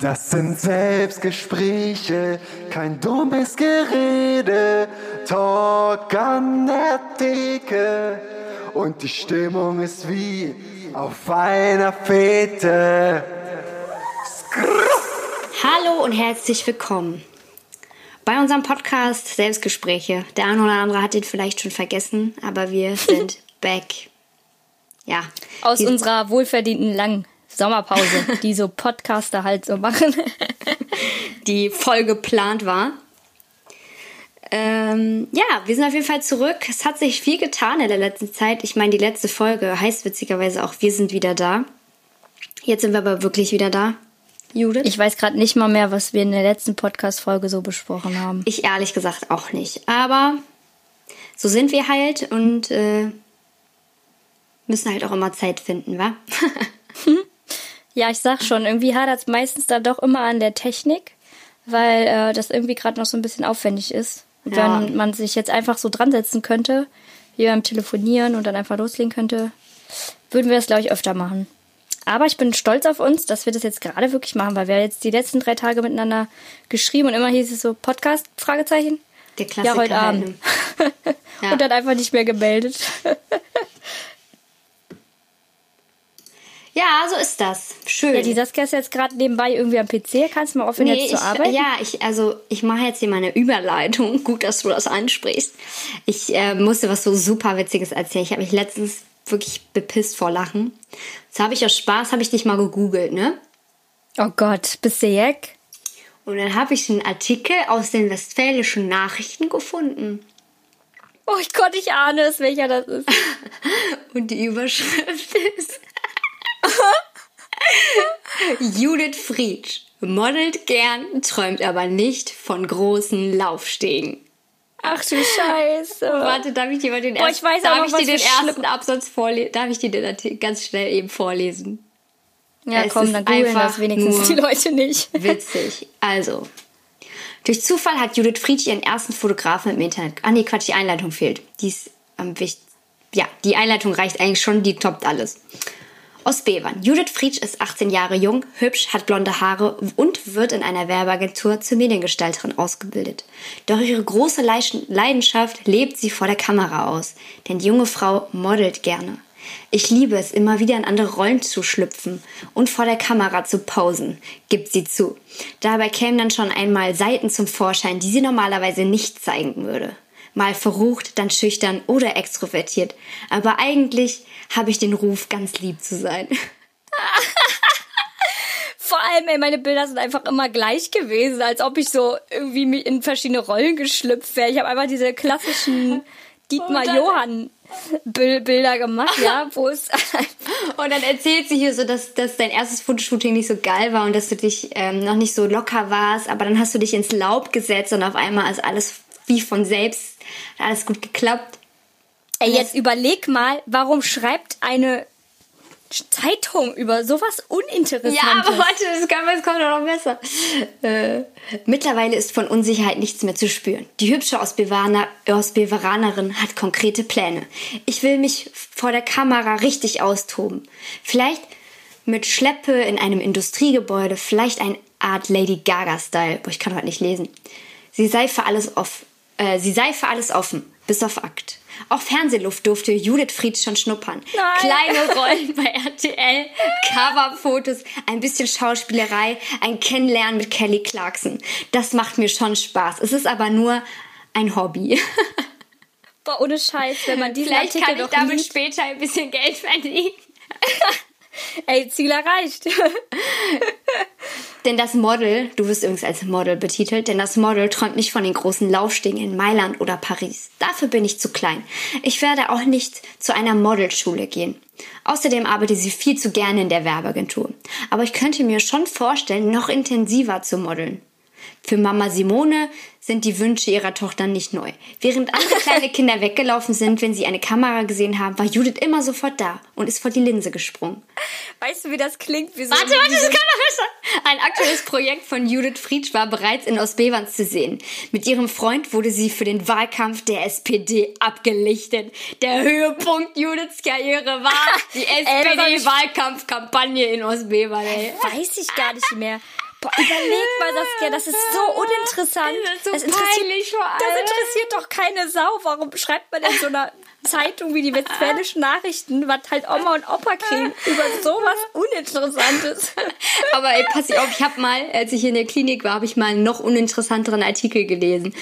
Das sind Selbstgespräche, kein dummes Gerede, Talk an der Theke und die Stimmung ist wie auf einer Fete. Hallo und herzlich willkommen bei unserem Podcast Selbstgespräche. Der eine oder andere hat ihn vielleicht schon vergessen, aber wir sind back. Ja. Aus unserer wohlverdienten langen Sommerpause, die so Podcaster halt so machen. die voll geplant war. Ähm, ja, wir sind auf jeden Fall zurück. Es hat sich viel getan in der letzten Zeit. Ich meine, die letzte Folge heißt witzigerweise auch, wir sind wieder da. Jetzt sind wir aber wirklich wieder da. Judith? Ich weiß gerade nicht mal mehr, was wir in der letzten Podcast-Folge so besprochen haben. Ich ehrlich gesagt auch nicht. Aber so sind wir halt und äh, müssen halt auch immer Zeit finden, wa? Ja, ich sag schon, irgendwie hadert es meistens dann doch immer an der Technik, weil äh, das irgendwie gerade noch so ein bisschen aufwendig ist. Ja. Wenn man sich jetzt einfach so dran setzen könnte, wie beim Telefonieren und dann einfach loslegen könnte, würden wir das, glaube ich, öfter machen. Aber ich bin stolz auf uns, dass wir das jetzt gerade wirklich machen, weil wir jetzt die letzten drei Tage miteinander geschrieben und immer hieß es so Podcast, Fragezeichen. Der Klassiker. Ja, heute Abend. ja. Und dann einfach nicht mehr gemeldet. Ja, so ist das. Schön. Ja, die Saskia ist jetzt gerade nebenbei irgendwie am PC. Kannst du mal aufhören, nee, jetzt ich, zu arbeiten? Ja, ich, also ich mache jetzt hier meine Überleitung. Gut, dass du das ansprichst. Ich äh, musste was so super Witziges erzählen. Ich habe mich letztens wirklich bepisst vor Lachen. Jetzt habe ich aus Spaß, habe ich dich mal gegoogelt, ne? Oh Gott, bist du Jack? Und dann habe ich einen Artikel aus den Westfälischen Nachrichten gefunden. Oh Gott, ich ahne es, welcher das ist. Und die Überschrift ist Judith Friedsch modelt gern, träumt aber nicht von großen Laufstegen. Ach du Scheiße. Warte, darf ich dir mal den, Boah, ich weiß darf ich dir den ersten Absatz vorlesen? Darf ich dir den ganz schnell eben vorlesen? Ja, es komm, dann googeln das wenigstens die Leute nicht. Witzig. Also, durch Zufall hat Judith Friedsch ihren ersten Fotografen im Internet. Ah nee, Quatsch, die Einleitung fehlt. Die ist am wichtigsten. Ja, die Einleitung reicht eigentlich schon, die toppt alles. Aus Bevern. Judith Friedsch ist 18 Jahre jung, hübsch, hat blonde Haare und wird in einer Werbeagentur zur Mediengestalterin ausgebildet. Doch ihre große Leidenschaft lebt sie vor der Kamera aus, denn die junge Frau modelt gerne. Ich liebe es, immer wieder in andere Rollen zu schlüpfen und vor der Kamera zu pausen, gibt sie zu. Dabei kämen dann schon einmal Seiten zum Vorschein, die sie normalerweise nicht zeigen würde mal verrucht, dann schüchtern oder extrovertiert. Aber eigentlich habe ich den Ruf, ganz lieb zu sein. Vor allem, ey, meine Bilder sind einfach immer gleich gewesen, als ob ich so irgendwie in verschiedene Rollen geschlüpft wäre. Ich habe einfach diese klassischen Dietmar Johann Bilder gemacht, ja, wo es und dann erzählt sie hier so, dass, dass dein erstes Fotoshooting nicht so geil war und dass du dich ähm, noch nicht so locker warst, aber dann hast du dich ins Laub gesetzt und auf einmal ist alles wie von selbst hat alles gut geklappt. Ey, jetzt überleg mal, warum schreibt eine Zeitung über sowas Uninteressantes. Ja, aber warte, das, kann, das kommt doch noch besser. Äh, mittlerweile ist von Unsicherheit nichts mehr zu spüren. Die hübsche Ostbeveranerin hat konkrete Pläne. Ich will mich vor der Kamera richtig austoben. Vielleicht mit Schleppe in einem Industriegebäude, vielleicht eine Art Lady Gaga-Style. Boah, ich kann heute nicht lesen. Sie sei für alles offen äh, sie sei für alles offen, bis auf Akt. Auch Fernsehluft durfte Judith Fried schon schnuppern. Nein. Kleine Rollen bei RTL, Coverfotos, ein bisschen Schauspielerei, ein Kennenlernen mit Kelly Clarkson. Das macht mir schon Spaß. Es ist aber nur ein Hobby. Boah, ohne Scheiß, wenn man diese Vielleicht Artikel kann ich damit liest. später ein bisschen Geld verdienen. Ey, Ziel erreicht. denn das Model, du wirst übrigens als Model betitelt, denn das Model träumt nicht von den großen Laufstegen in Mailand oder Paris. Dafür bin ich zu klein. Ich werde auch nicht zu einer Modelschule gehen. Außerdem arbeitet sie viel zu gerne in der Werbeagentur. Aber ich könnte mir schon vorstellen, noch intensiver zu modeln. Für Mama Simone sind die Wünsche ihrer Tochter nicht neu. Während andere kleine Kinder weggelaufen sind, wenn sie eine Kamera gesehen haben, war Judith immer sofort da und ist vor die Linse gesprungen. Weißt du, wie das klingt? Wie so warte, warte, das kann doch besser. Ein aktuelles Projekt von Judith Friedsch war bereits in Ostbevans zu sehen. Mit ihrem Freund wurde sie für den Wahlkampf der SPD abgelichtet. Der Höhepunkt Judiths Karriere war die SPD-Wahlkampfkampagne in Ostbevern. Weiß ich gar nicht mehr. Boah, überleg mal, Saskia, das ist so uninteressant. Das ist so das, interessiert, das interessiert doch keine Sau. Warum schreibt man in so einer Zeitung wie die Westfälischen Nachrichten, was halt Oma und Opa kriegen, über sowas Uninteressantes? Aber ey, pass auf, ich habe mal, als ich in der Klinik war, habe ich mal einen noch uninteressanteren Artikel gelesen.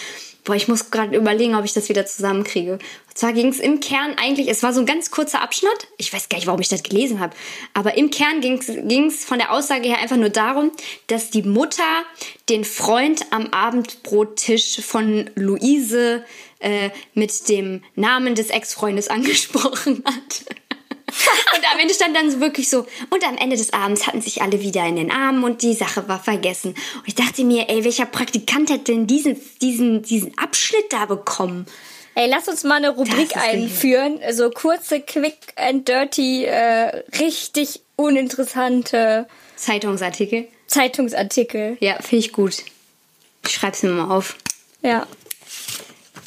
Boah, ich muss gerade überlegen, ob ich das wieder zusammenkriege. Und zwar ging es im Kern eigentlich, es war so ein ganz kurzer Abschnitt. Ich weiß gar nicht, warum ich das gelesen habe. Aber im Kern ging es von der Aussage her einfach nur darum, dass die Mutter den Freund am Abendbrottisch von Luise äh, mit dem Namen des Ex-Freundes angesprochen hat. Und am Ende stand dann so wirklich so, und am Ende des Abends hatten sich alle wieder in den Armen und die Sache war vergessen. Und ich dachte mir, ey, welcher Praktikant hätte denn diesen, diesen, diesen Abschnitt da bekommen? Ey, lass uns mal eine Rubrik einführen. So kurze, quick and dirty, äh, richtig uninteressante Zeitungsartikel. Zeitungsartikel. Ja, finde ich gut. Ich schreib's mir mal auf. Ja.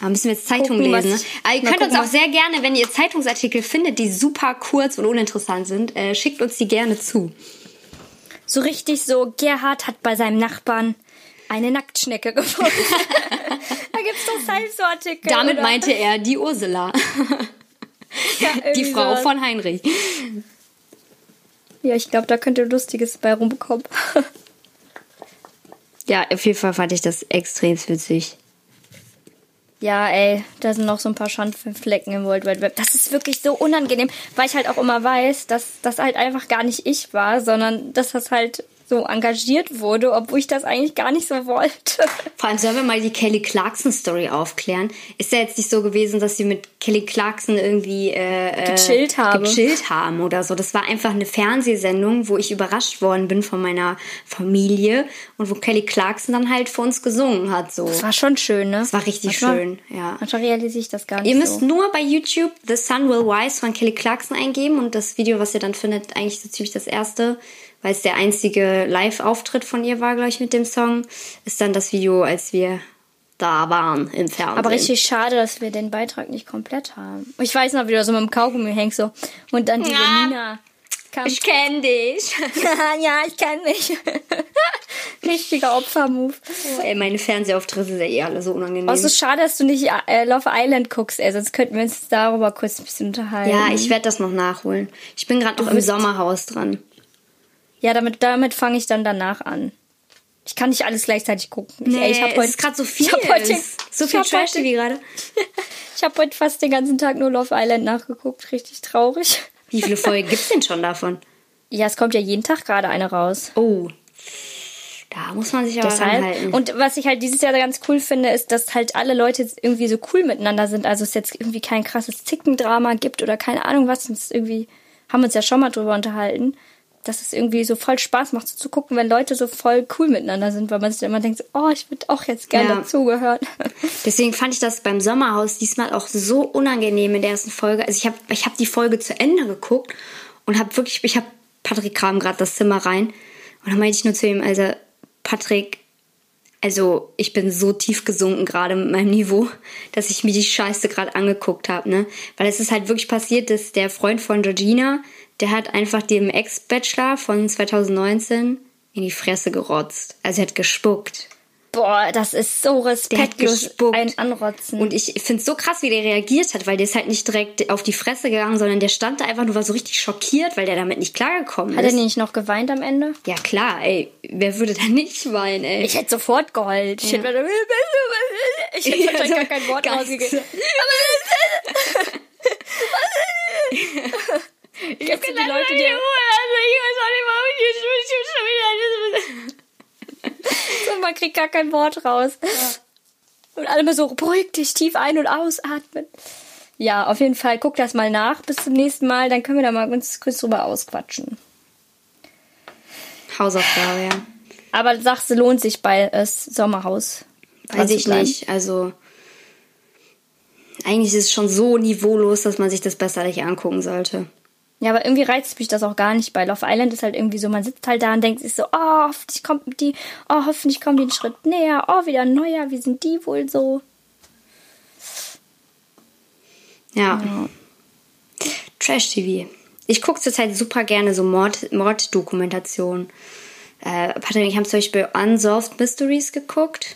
Da müssen wir jetzt Zeitung Gucken, lesen. Ne? Aber ihr könnt uns gucken, auch was- sehr gerne, wenn ihr Zeitungsartikel findet, die super kurz und uninteressant sind, äh, schickt uns die gerne zu. So richtig so, Gerhard hat bei seinem Nachbarn eine Nacktschnecke gefunden. da gibt's doch selbst so Artikel. Damit oder? meinte er die Ursula, Ja, die Frau sowas. von Heinrich. Ja, ich glaube, da könnt ihr Lustiges bei rumbekommen. Ja, auf jeden Fall fand ich das extrem witzig. Ja, ey, da sind noch so ein paar Schandflecken im World Wide Web. Das ist wirklich so unangenehm, weil ich halt auch immer weiß, dass das halt einfach gar nicht ich war, sondern dass das halt so engagiert wurde, obwohl ich das eigentlich gar nicht so wollte. Vor allem sollen wir mal die Kelly Clarkson Story aufklären. Ist ja jetzt nicht so gewesen, dass sie mit Kelly Clarkson irgendwie äh, Gechillt äh, haben. gechillt haben oder so. Das war einfach eine Fernsehsendung, wo ich überrascht worden bin von meiner Familie und wo Kelly Clarkson dann halt für uns gesungen hat. So. Das war schon schön, ne? Das war richtig Manchmal- schön, ja. Manchmal realisiere ich das gar nicht Ihr müsst so. nur bei YouTube The Sun Will Rise von Kelly Clarkson eingeben und das Video, was ihr dann findet, eigentlich so ziemlich das erste, weil es der einzige Live-Auftritt von ihr war, glaube ich, mit dem Song, ist dann das Video, als wir da waren im Fernsehen. Aber richtig schade, dass wir den Beitrag nicht komplett haben. Ich weiß noch, wie du so mit dem Kaugummi hängst so. Und dann diese Ja. Nina kam. Ich kenn dich. ja, ich kann mich. Richtiger Opfermove. Ey, meine Fernsehauftritte sind ja eh alle so unangenehm. Also schade, dass du nicht äh, Love Island guckst, ey, sonst könnten wir uns darüber kurz ein bisschen unterhalten. ja, ich werde das noch nachholen. Ich bin gerade noch im Sommerhaus dran. Ja, damit, damit fange ich dann danach an. Ich kann nicht alles gleichzeitig gucken. Ich- Nee, ey, ich hab es heute gerade so viel. Ich hab heute, so ich viel Trash wie gerade. ich hab heute fast den ganzen Tag nur Love Island nachgeguckt. Richtig traurig. Wie viele Folgen gibt's denn schon davon? Ja, es kommt ja jeden Tag gerade eine raus. Oh. Da muss man sich aber Deshalb. ranhalten. Und was ich halt dieses Jahr ganz cool finde, ist, dass halt alle Leute jetzt irgendwie so cool miteinander sind. Also es jetzt irgendwie kein krasses Zickendrama gibt oder keine Ahnung was. Und es irgendwie haben wir uns ja schon mal drüber unterhalten, dass es irgendwie so voll Spaß macht, so zu gucken, wenn Leute so voll cool miteinander sind, weil man sich dann immer denkt, oh, ich würde auch jetzt gerne Ja. dazugehören. Deswegen fand ich das beim Sommerhaus diesmal auch so unangenehm in der ersten Folge. Also ich habe ich hab die Folge zu Ende geguckt und habe wirklich, ich habe Patrick kam gerade das Zimmer rein und dann meinte ich nur zu ihm, also Patrick, also ich bin so tief gesunken gerade mit meinem Niveau, dass ich mir die Scheiße gerade angeguckt habe, ne? Weil es ist halt wirklich passiert, dass der Freund von Georgina, der hat einfach dem Ex-Bachelor von 2019 in die Fresse gerotzt. Also er hat gespuckt. Boah, das ist so respektlos, gespuckt. ein Anrotzen. Und ich finde es so krass, wie der reagiert hat, weil der ist halt nicht direkt auf die Fresse gegangen, sondern der stand da einfach nur, war so richtig schockiert, weil der damit nicht klargekommen Hat er ist. nicht noch geweint am Ende? Ja klar, ey, wer würde da nicht weinen, ey? Ich hätte sofort geheult. Ich hätte, ich hätte Ja, wahrscheinlich so gar kein Wort gar rausgegeben. Kennst du die Leute, die so, man kriegt gar kein Wort raus. Und alle mal so, beruhig dich, tief ein- und ausatmen. Ja, auf jeden Fall, guck das mal nach. Bis zum nächsten Mal, dann können wir da mal uns kurz drüber ausquatschen. Hausaufgabe, ja. Aber sagst du, lohnt sich bei es Sommerhaus? dran Weiß ich nicht, also eigentlich ist es schon so niveaulos, dass man sich das besser nicht angucken sollte. Ja, aber irgendwie reizt mich das auch gar nicht. Bei Love Island ist halt irgendwie so, man sitzt halt da und denkt sich so, oh, hoffentlich kommt die, oh, hoffentlich kommen die einen Schritt näher, oh, wieder ein neuer, wie sind die wohl so? Ja. Trash-TV. Ich gucke zurzeit super gerne so Mord- Morddokumentationen. Äh, Patrick ich haben zum Beispiel Unsolved Mysteries geguckt.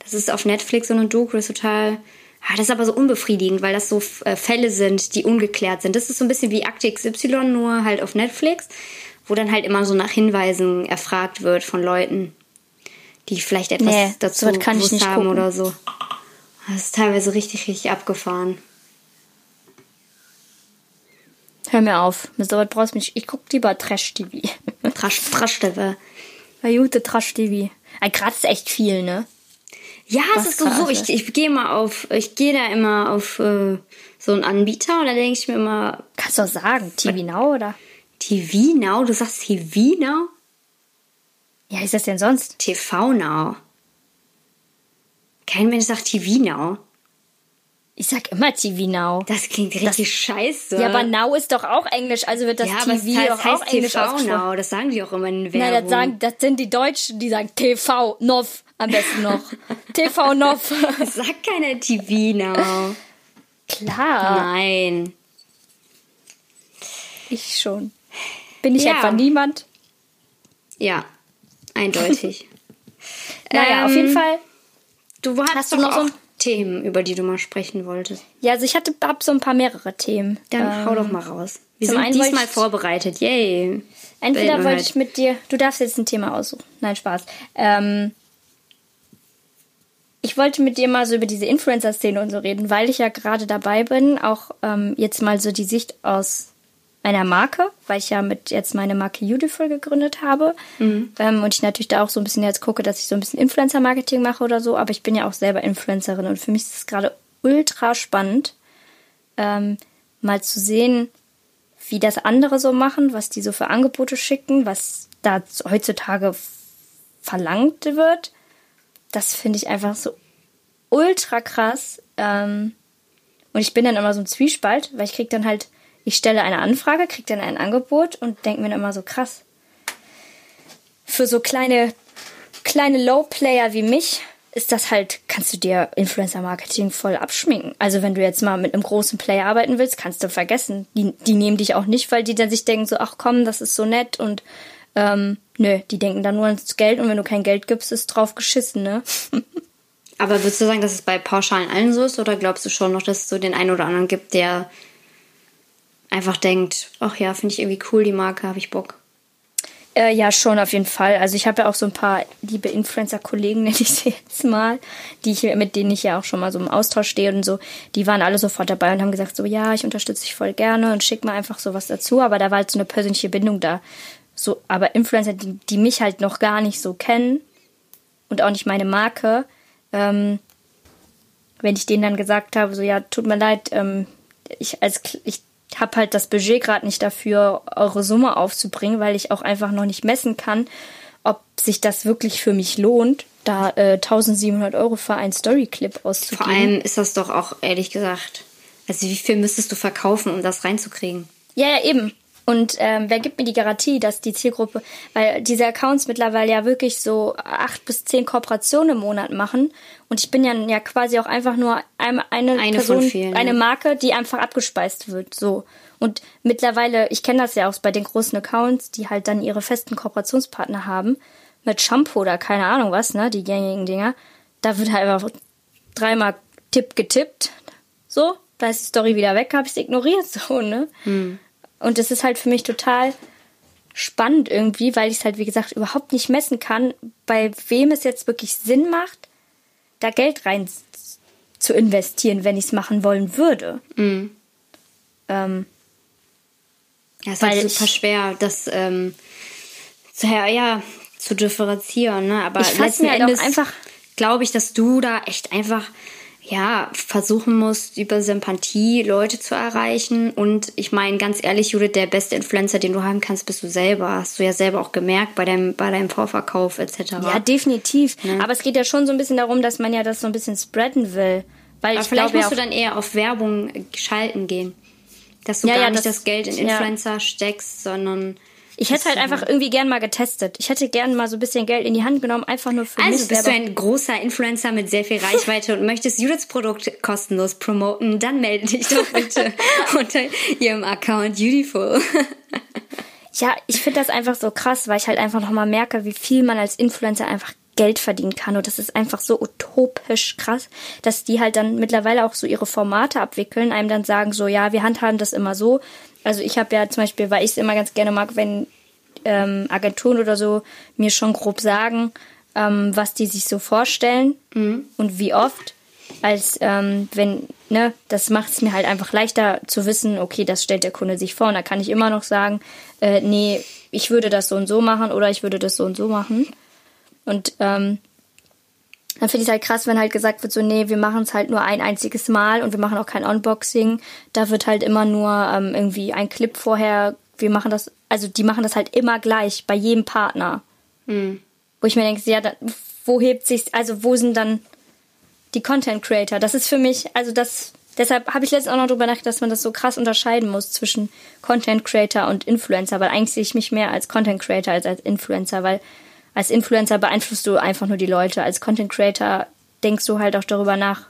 Das ist auf Netflix so eine Doku, das ist total. Ah, das ist aber so unbefriedigend, weil das so äh, Fälle sind, die ungeklärt sind. Das ist so ein bisschen wie Akte XY, nur halt auf Netflix, wo dann halt immer so nach Hinweisen erfragt wird von Leuten, die vielleicht etwas Nee, dazu sowas kann ich nicht haben gucken. oder so. Das ist teilweise richtig, richtig abgefahren. Hör mir auf. Mit sowas brauchst du mich. Ich guck lieber Trash-TV. Trash, Trash, TV. Bei gute Trash-TV. Gerade ist echt viel, ne? Ja, es ist so, so. Ich, ich gehe mal auf, ich gehe da immer auf äh, so einen Anbieter und da denke ich mir immer, Kannst du auch sagen, TV Now oder? TV Now, du sagst TV Now? Ja, ist das denn sonst? TV Now. Kein Mensch sagt TV Now. Ich sag immer TV Now. Das klingt richtig scheiße. Ja, aber Now ist doch auch Englisch, also wird das ja, aber TV es heißt, doch auch heißt Englisch TV. Now. Das sagen die auch immer in Werbung. Nein, das, sagen, das sind die Deutschen, die sagen TV, Nov am besten noch. TV Nov. Das sagt keiner TV Now. Klar, Nein. ich schon. Bin ich Ja. etwa niemand? Ja, eindeutig. Naja, auf Ähm, jeden Fall. Du hast, du noch so Themen, über die du mal sprechen wolltest. Ja, also ich hatte, hab so ein paar mehrere Themen. Dann hau doch mal raus. Wir sind diesmal ich- vorbereitet. Yay. Entweder wollte ich mit dir, du darfst jetzt ein Thema aussuchen. Nein, Spaß. Ähm, ich wollte mit dir mal so über diese Influencer-Szene und so reden, weil ich ja gerade dabei bin, auch ähm, jetzt mal so die Sicht aus einer Marke, weil ich ja mit jetzt meine Marke Beautiful gegründet habe. Ähm, und ich natürlich da auch so ein bisschen jetzt gucke, dass ich so ein bisschen Influencer-Marketing mache oder so, aber ich bin ja auch selber Influencerin und für mich ist es gerade ultra spannend, ähm, mal zu sehen, wie das andere so machen, was die so für Angebote schicken, was da heutzutage verlangt wird. Das finde ich einfach so ultra krass. Ähm, und ich bin dann immer so im Zwiespalt, weil ich krieg dann halt, ich stelle eine Anfrage, krieg dann ein Angebot und denke mir dann immer so krass. Für so kleine, kleine Low-Player wie mich ist das halt, kannst du dir Influencer-Marketing voll abschminken. Also wenn du jetzt mal mit einem großen Player arbeiten willst, kannst du vergessen. Die, die nehmen dich auch nicht, weil die dann sich denken so, ach komm, das ist so nett und ähm, nö, die denken dann nur ans Geld und wenn du kein Geld gibst, ist drauf geschissen, ne? Aber würdest du sagen, dass es bei pauschalen allen so ist? Oder glaubst du schon noch, dass es so den einen oder anderen gibt, der einfach denkt, ach ja, finde ich irgendwie cool, die Marke, habe ich Bock. Äh, ja, schon auf jeden Fall. Also ich habe ja auch so ein paar liebe Influencer-Kollegen, nenne ich sie jetzt mal, die ich, mit denen ich ja auch schon mal so im Austausch stehe und so. Die waren alle sofort dabei und haben gesagt so, ja, ich unterstütze dich voll gerne und schick mir einfach sowas dazu. Aber da war halt so eine persönliche Bindung da. So, aber Influencer, die, die mich halt noch gar nicht so kennen und auch nicht meine Marke, ähm, wenn ich denen dann gesagt habe, so ja, tut mir leid, ähm, ich als ich habe halt das Budget gerade nicht dafür, eure Summe aufzubringen, weil ich auch einfach noch nicht messen kann, ob sich das wirklich für mich lohnt, da äh, 1700 Euro für einen Storyclip auszugeben. Vor allem ist das doch auch, ehrlich gesagt, also wie viel müsstest du verkaufen, um das reinzukriegen? Ja, ja, eben. Und ähm, wer gibt mir die Garantie, dass die Zielgruppe, weil diese Accounts mittlerweile ja wirklich so acht bis zehn Kooperationen im Monat machen und ich bin ja, ja quasi auch einfach nur eine, eine, Eine Person, vielen, eine. Marke, die einfach abgespeist wird, so. Und mittlerweile, ich kenne das ja auch bei den großen Accounts, die halt dann ihre festen Kooperationspartner haben, mit Shampoo oder keine Ahnung was, ne, die gängigen Dinger, da wird halt einfach dreimal Tipp getippt, so, da ist die Story wieder weg, habe ich ignoriert, so, ne. Und das ist halt für mich total spannend irgendwie, weil ich es halt, wie gesagt, überhaupt nicht messen kann, bei wem es jetzt wirklich Sinn macht, da Geld rein zu investieren, wenn ich es machen wollen würde. Ähm, Ja, ist Weil halt ich- super schwer, das ähm, zu, ja, zu differenzieren. Ne? Aber Ich letzten mir halt Endes einfach- glaube ich, dass du da echt einfach ja, versuchen musst, über Sympathie Leute zu erreichen. Und ich meine, ganz ehrlich, Judith, der beste Influencer, den du haben kannst, bist du selber. Hast du ja selber auch gemerkt bei deinem, bei deinem Vorverkauf etc. ja, definitiv. Aber es geht ja schon so ein bisschen darum, dass man ja das so ein bisschen spreaden will. Weil Aber ich vielleicht ja musst du dann eher auf Werbung schalten gehen. Dass du Ja, gar ja, nicht das- das, Geld in ja. Influencer steckst, sondern. Ich hätte halt einfach irgendwie gern mal getestet. Ich hätte gern mal so ein bisschen Geld in die Hand genommen, einfach nur für Also mich bist selber. du ein großer Influencer mit sehr viel Reichweite und möchtest Judiths Produkt kostenlos promoten, dann melde dich doch bitte unter ihrem Account Beautiful. Ja, ich finde das einfach so krass, weil ich halt einfach nochmal merke, wie viel man als Influencer einfach Geld verdienen kann. Und das ist einfach so utopisch krass, dass die halt dann mittlerweile auch so ihre Formate abwickeln, einem dann sagen, so, ja, wir handhaben das immer so. Also ich habe ja zum Beispiel, weil ich es immer ganz gerne mag, wenn ähm, Agenturen oder so mir schon grob sagen, ähm, was die sich so vorstellen mhm. und wie oft, als ähm, wenn, ne, das macht es mir halt einfach leichter zu wissen, okay, das stellt der Kunde sich vor und da kann ich immer noch sagen, äh, nee, ich würde das so und so machen oder ich würde das so und so machen. Und ähm, dann finde ich es halt krass, wenn halt gesagt wird, so, nee, wir machen es halt nur ein einziges Mal und wir machen auch kein Unboxing. Da wird halt immer nur ähm, irgendwie ein Clip vorher, wir machen das, also die machen das halt immer gleich bei jedem Partner. Mhm. Wo ich mir denke, ja, da, wo hebt sich, also wo sind dann die Content Creator? Das ist für mich, also das, deshalb habe ich letztens auch noch drüber nachgedacht, dass man das so krass unterscheiden muss zwischen Content Creator und Influencer, weil eigentlich sehe ich mich mehr als Content Creator als als Influencer, weil als Influencer beeinflusst du einfach nur die Leute. Als Content Creator denkst du halt auch darüber nach,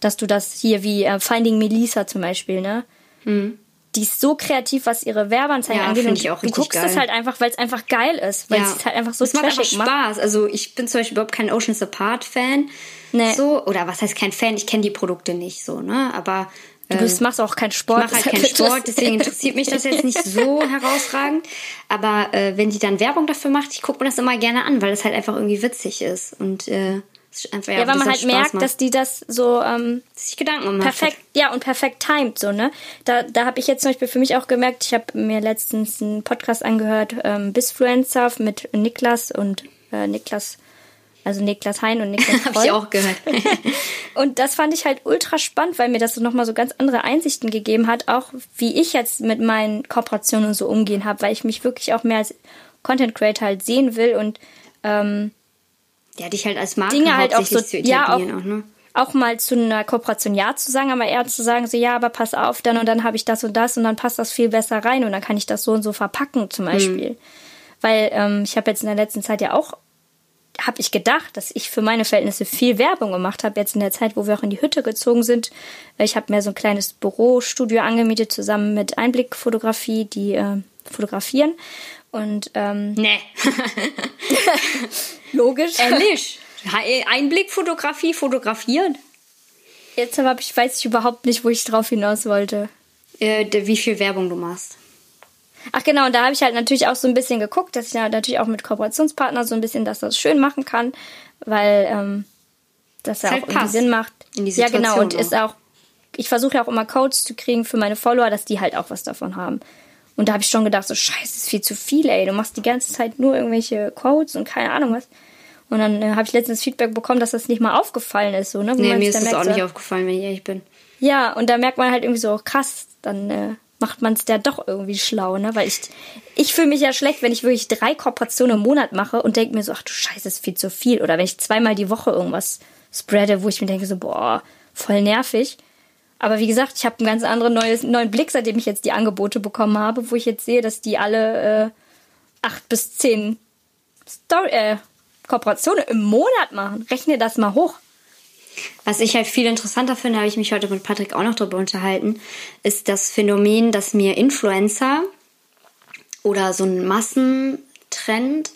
dass du das hier wie äh, Finding Melissa zum Beispiel, ne? Mhm. Die ist so kreativ, was ihre Werbeanzeigen ja, angeht. Und ich auch du guckst geil. es halt einfach, weil es einfach geil ist, weil ja. es halt einfach so das macht einfach Spaß. Also ich bin zum Beispiel überhaupt kein Oceans Apart Fan. Nee. So, oder was heißt kein Fan? Ich kenne die Produkte nicht so, ne? Aber Du bist, machst auch keinen Sport. Ich mache halt keinen Sport, deswegen interessiert mich das jetzt nicht so herausragend. Aber äh, wenn die dann Werbung dafür macht, ich gucke mir das immer gerne an, weil es halt einfach irgendwie witzig ist. Und äh, es ist einfach, ja, ja weil man halt merkt, macht. dass die das so ähm, sich Gedanken gemacht perfekt, hat. ja und perfekt timed so ne. Da, da habe ich jetzt zum Beispiel für mich auch gemerkt. Ich habe mir letztens einen Podcast angehört, ähm, Bisfluencer mit Niklas und äh, Niklas also Niklas Hein und Niklas Habe ich auch gehört. und das fand ich halt ultra spannend, weil mir das so nochmal so ganz andere Einsichten gegeben hat, auch wie ich jetzt mit meinen Kooperationen so umgehen habe, weil ich mich wirklich auch mehr als Content Creator halt sehen will und ähm, ja, dich halt als Marke Dinge halt auch so, zu ja, auch, auch, ne? auch mal zu einer Kooperation ja zu sagen, aber eher zu sagen, so ja, aber pass auf, dann und dann habe ich das und das und dann passt das viel besser rein und dann kann ich das so und so verpacken zum Beispiel. Mhm. Weil ähm, ich habe jetzt in der letzten Zeit ja auch habe ich gedacht, dass ich für meine Verhältnisse viel Werbung gemacht habe, jetzt in der Zeit, wo wir auch in die Hütte gezogen sind. Ich habe mir so ein kleines Bürostudio angemietet, zusammen mit Einblickfotografie, die äh, fotografieren. Und ähm, nee. logisch. Ehrlich. Einblickfotografie fotografieren? Jetzt habe ich weiß ich überhaupt nicht, wo ich drauf hinaus wollte. Äh, wie viel Werbung du machst. Ach genau, und da habe ich halt natürlich auch so ein bisschen geguckt, dass ich ja natürlich auch mit Kooperationspartnern so ein bisschen, dass das schön machen kann, weil ähm, das ja halt auch irgendwie Sinn macht. In die ja, genau, und auch. ist auch, ich versuche ja auch immer Codes zu kriegen für meine Follower, dass die halt auch was davon haben. Und da habe ich schon gedacht, so scheiße, ist viel zu viel, ey. Du machst die ganze Zeit nur irgendwelche Codes und keine Ahnung was. Und dann äh, habe ich letztens Feedback bekommen, dass das nicht mal aufgefallen ist. So, ne? Wo nee, mir ist das merkt, auch nicht aufgefallen, wenn ich ehrlich bin. Ja, und da merkt man halt irgendwie so, krass, dann äh, macht man es ja doch irgendwie schlau, ne? Weil ich, ich fühle mich ja schlecht, wenn ich wirklich drei Kooperationen im Monat mache und denke mir so, ach du Scheiße, ist viel zu viel. Oder wenn ich zweimal die Woche irgendwas spreade, wo ich mir denke so, boah, voll nervig. Aber wie gesagt, ich habe einen ganz anderen neues, neuen Blick, seitdem ich jetzt die Angebote bekommen habe, wo ich jetzt sehe, dass die alle äh, acht bis zehn Story, äh, Kooperationen im Monat machen. Rechne das mal hoch. Was ich halt viel interessanter finde, habe ich mich heute mit Patrick auch noch darüber unterhalten, ist das Phänomen, dass mir Influencer oder so ein Massentrend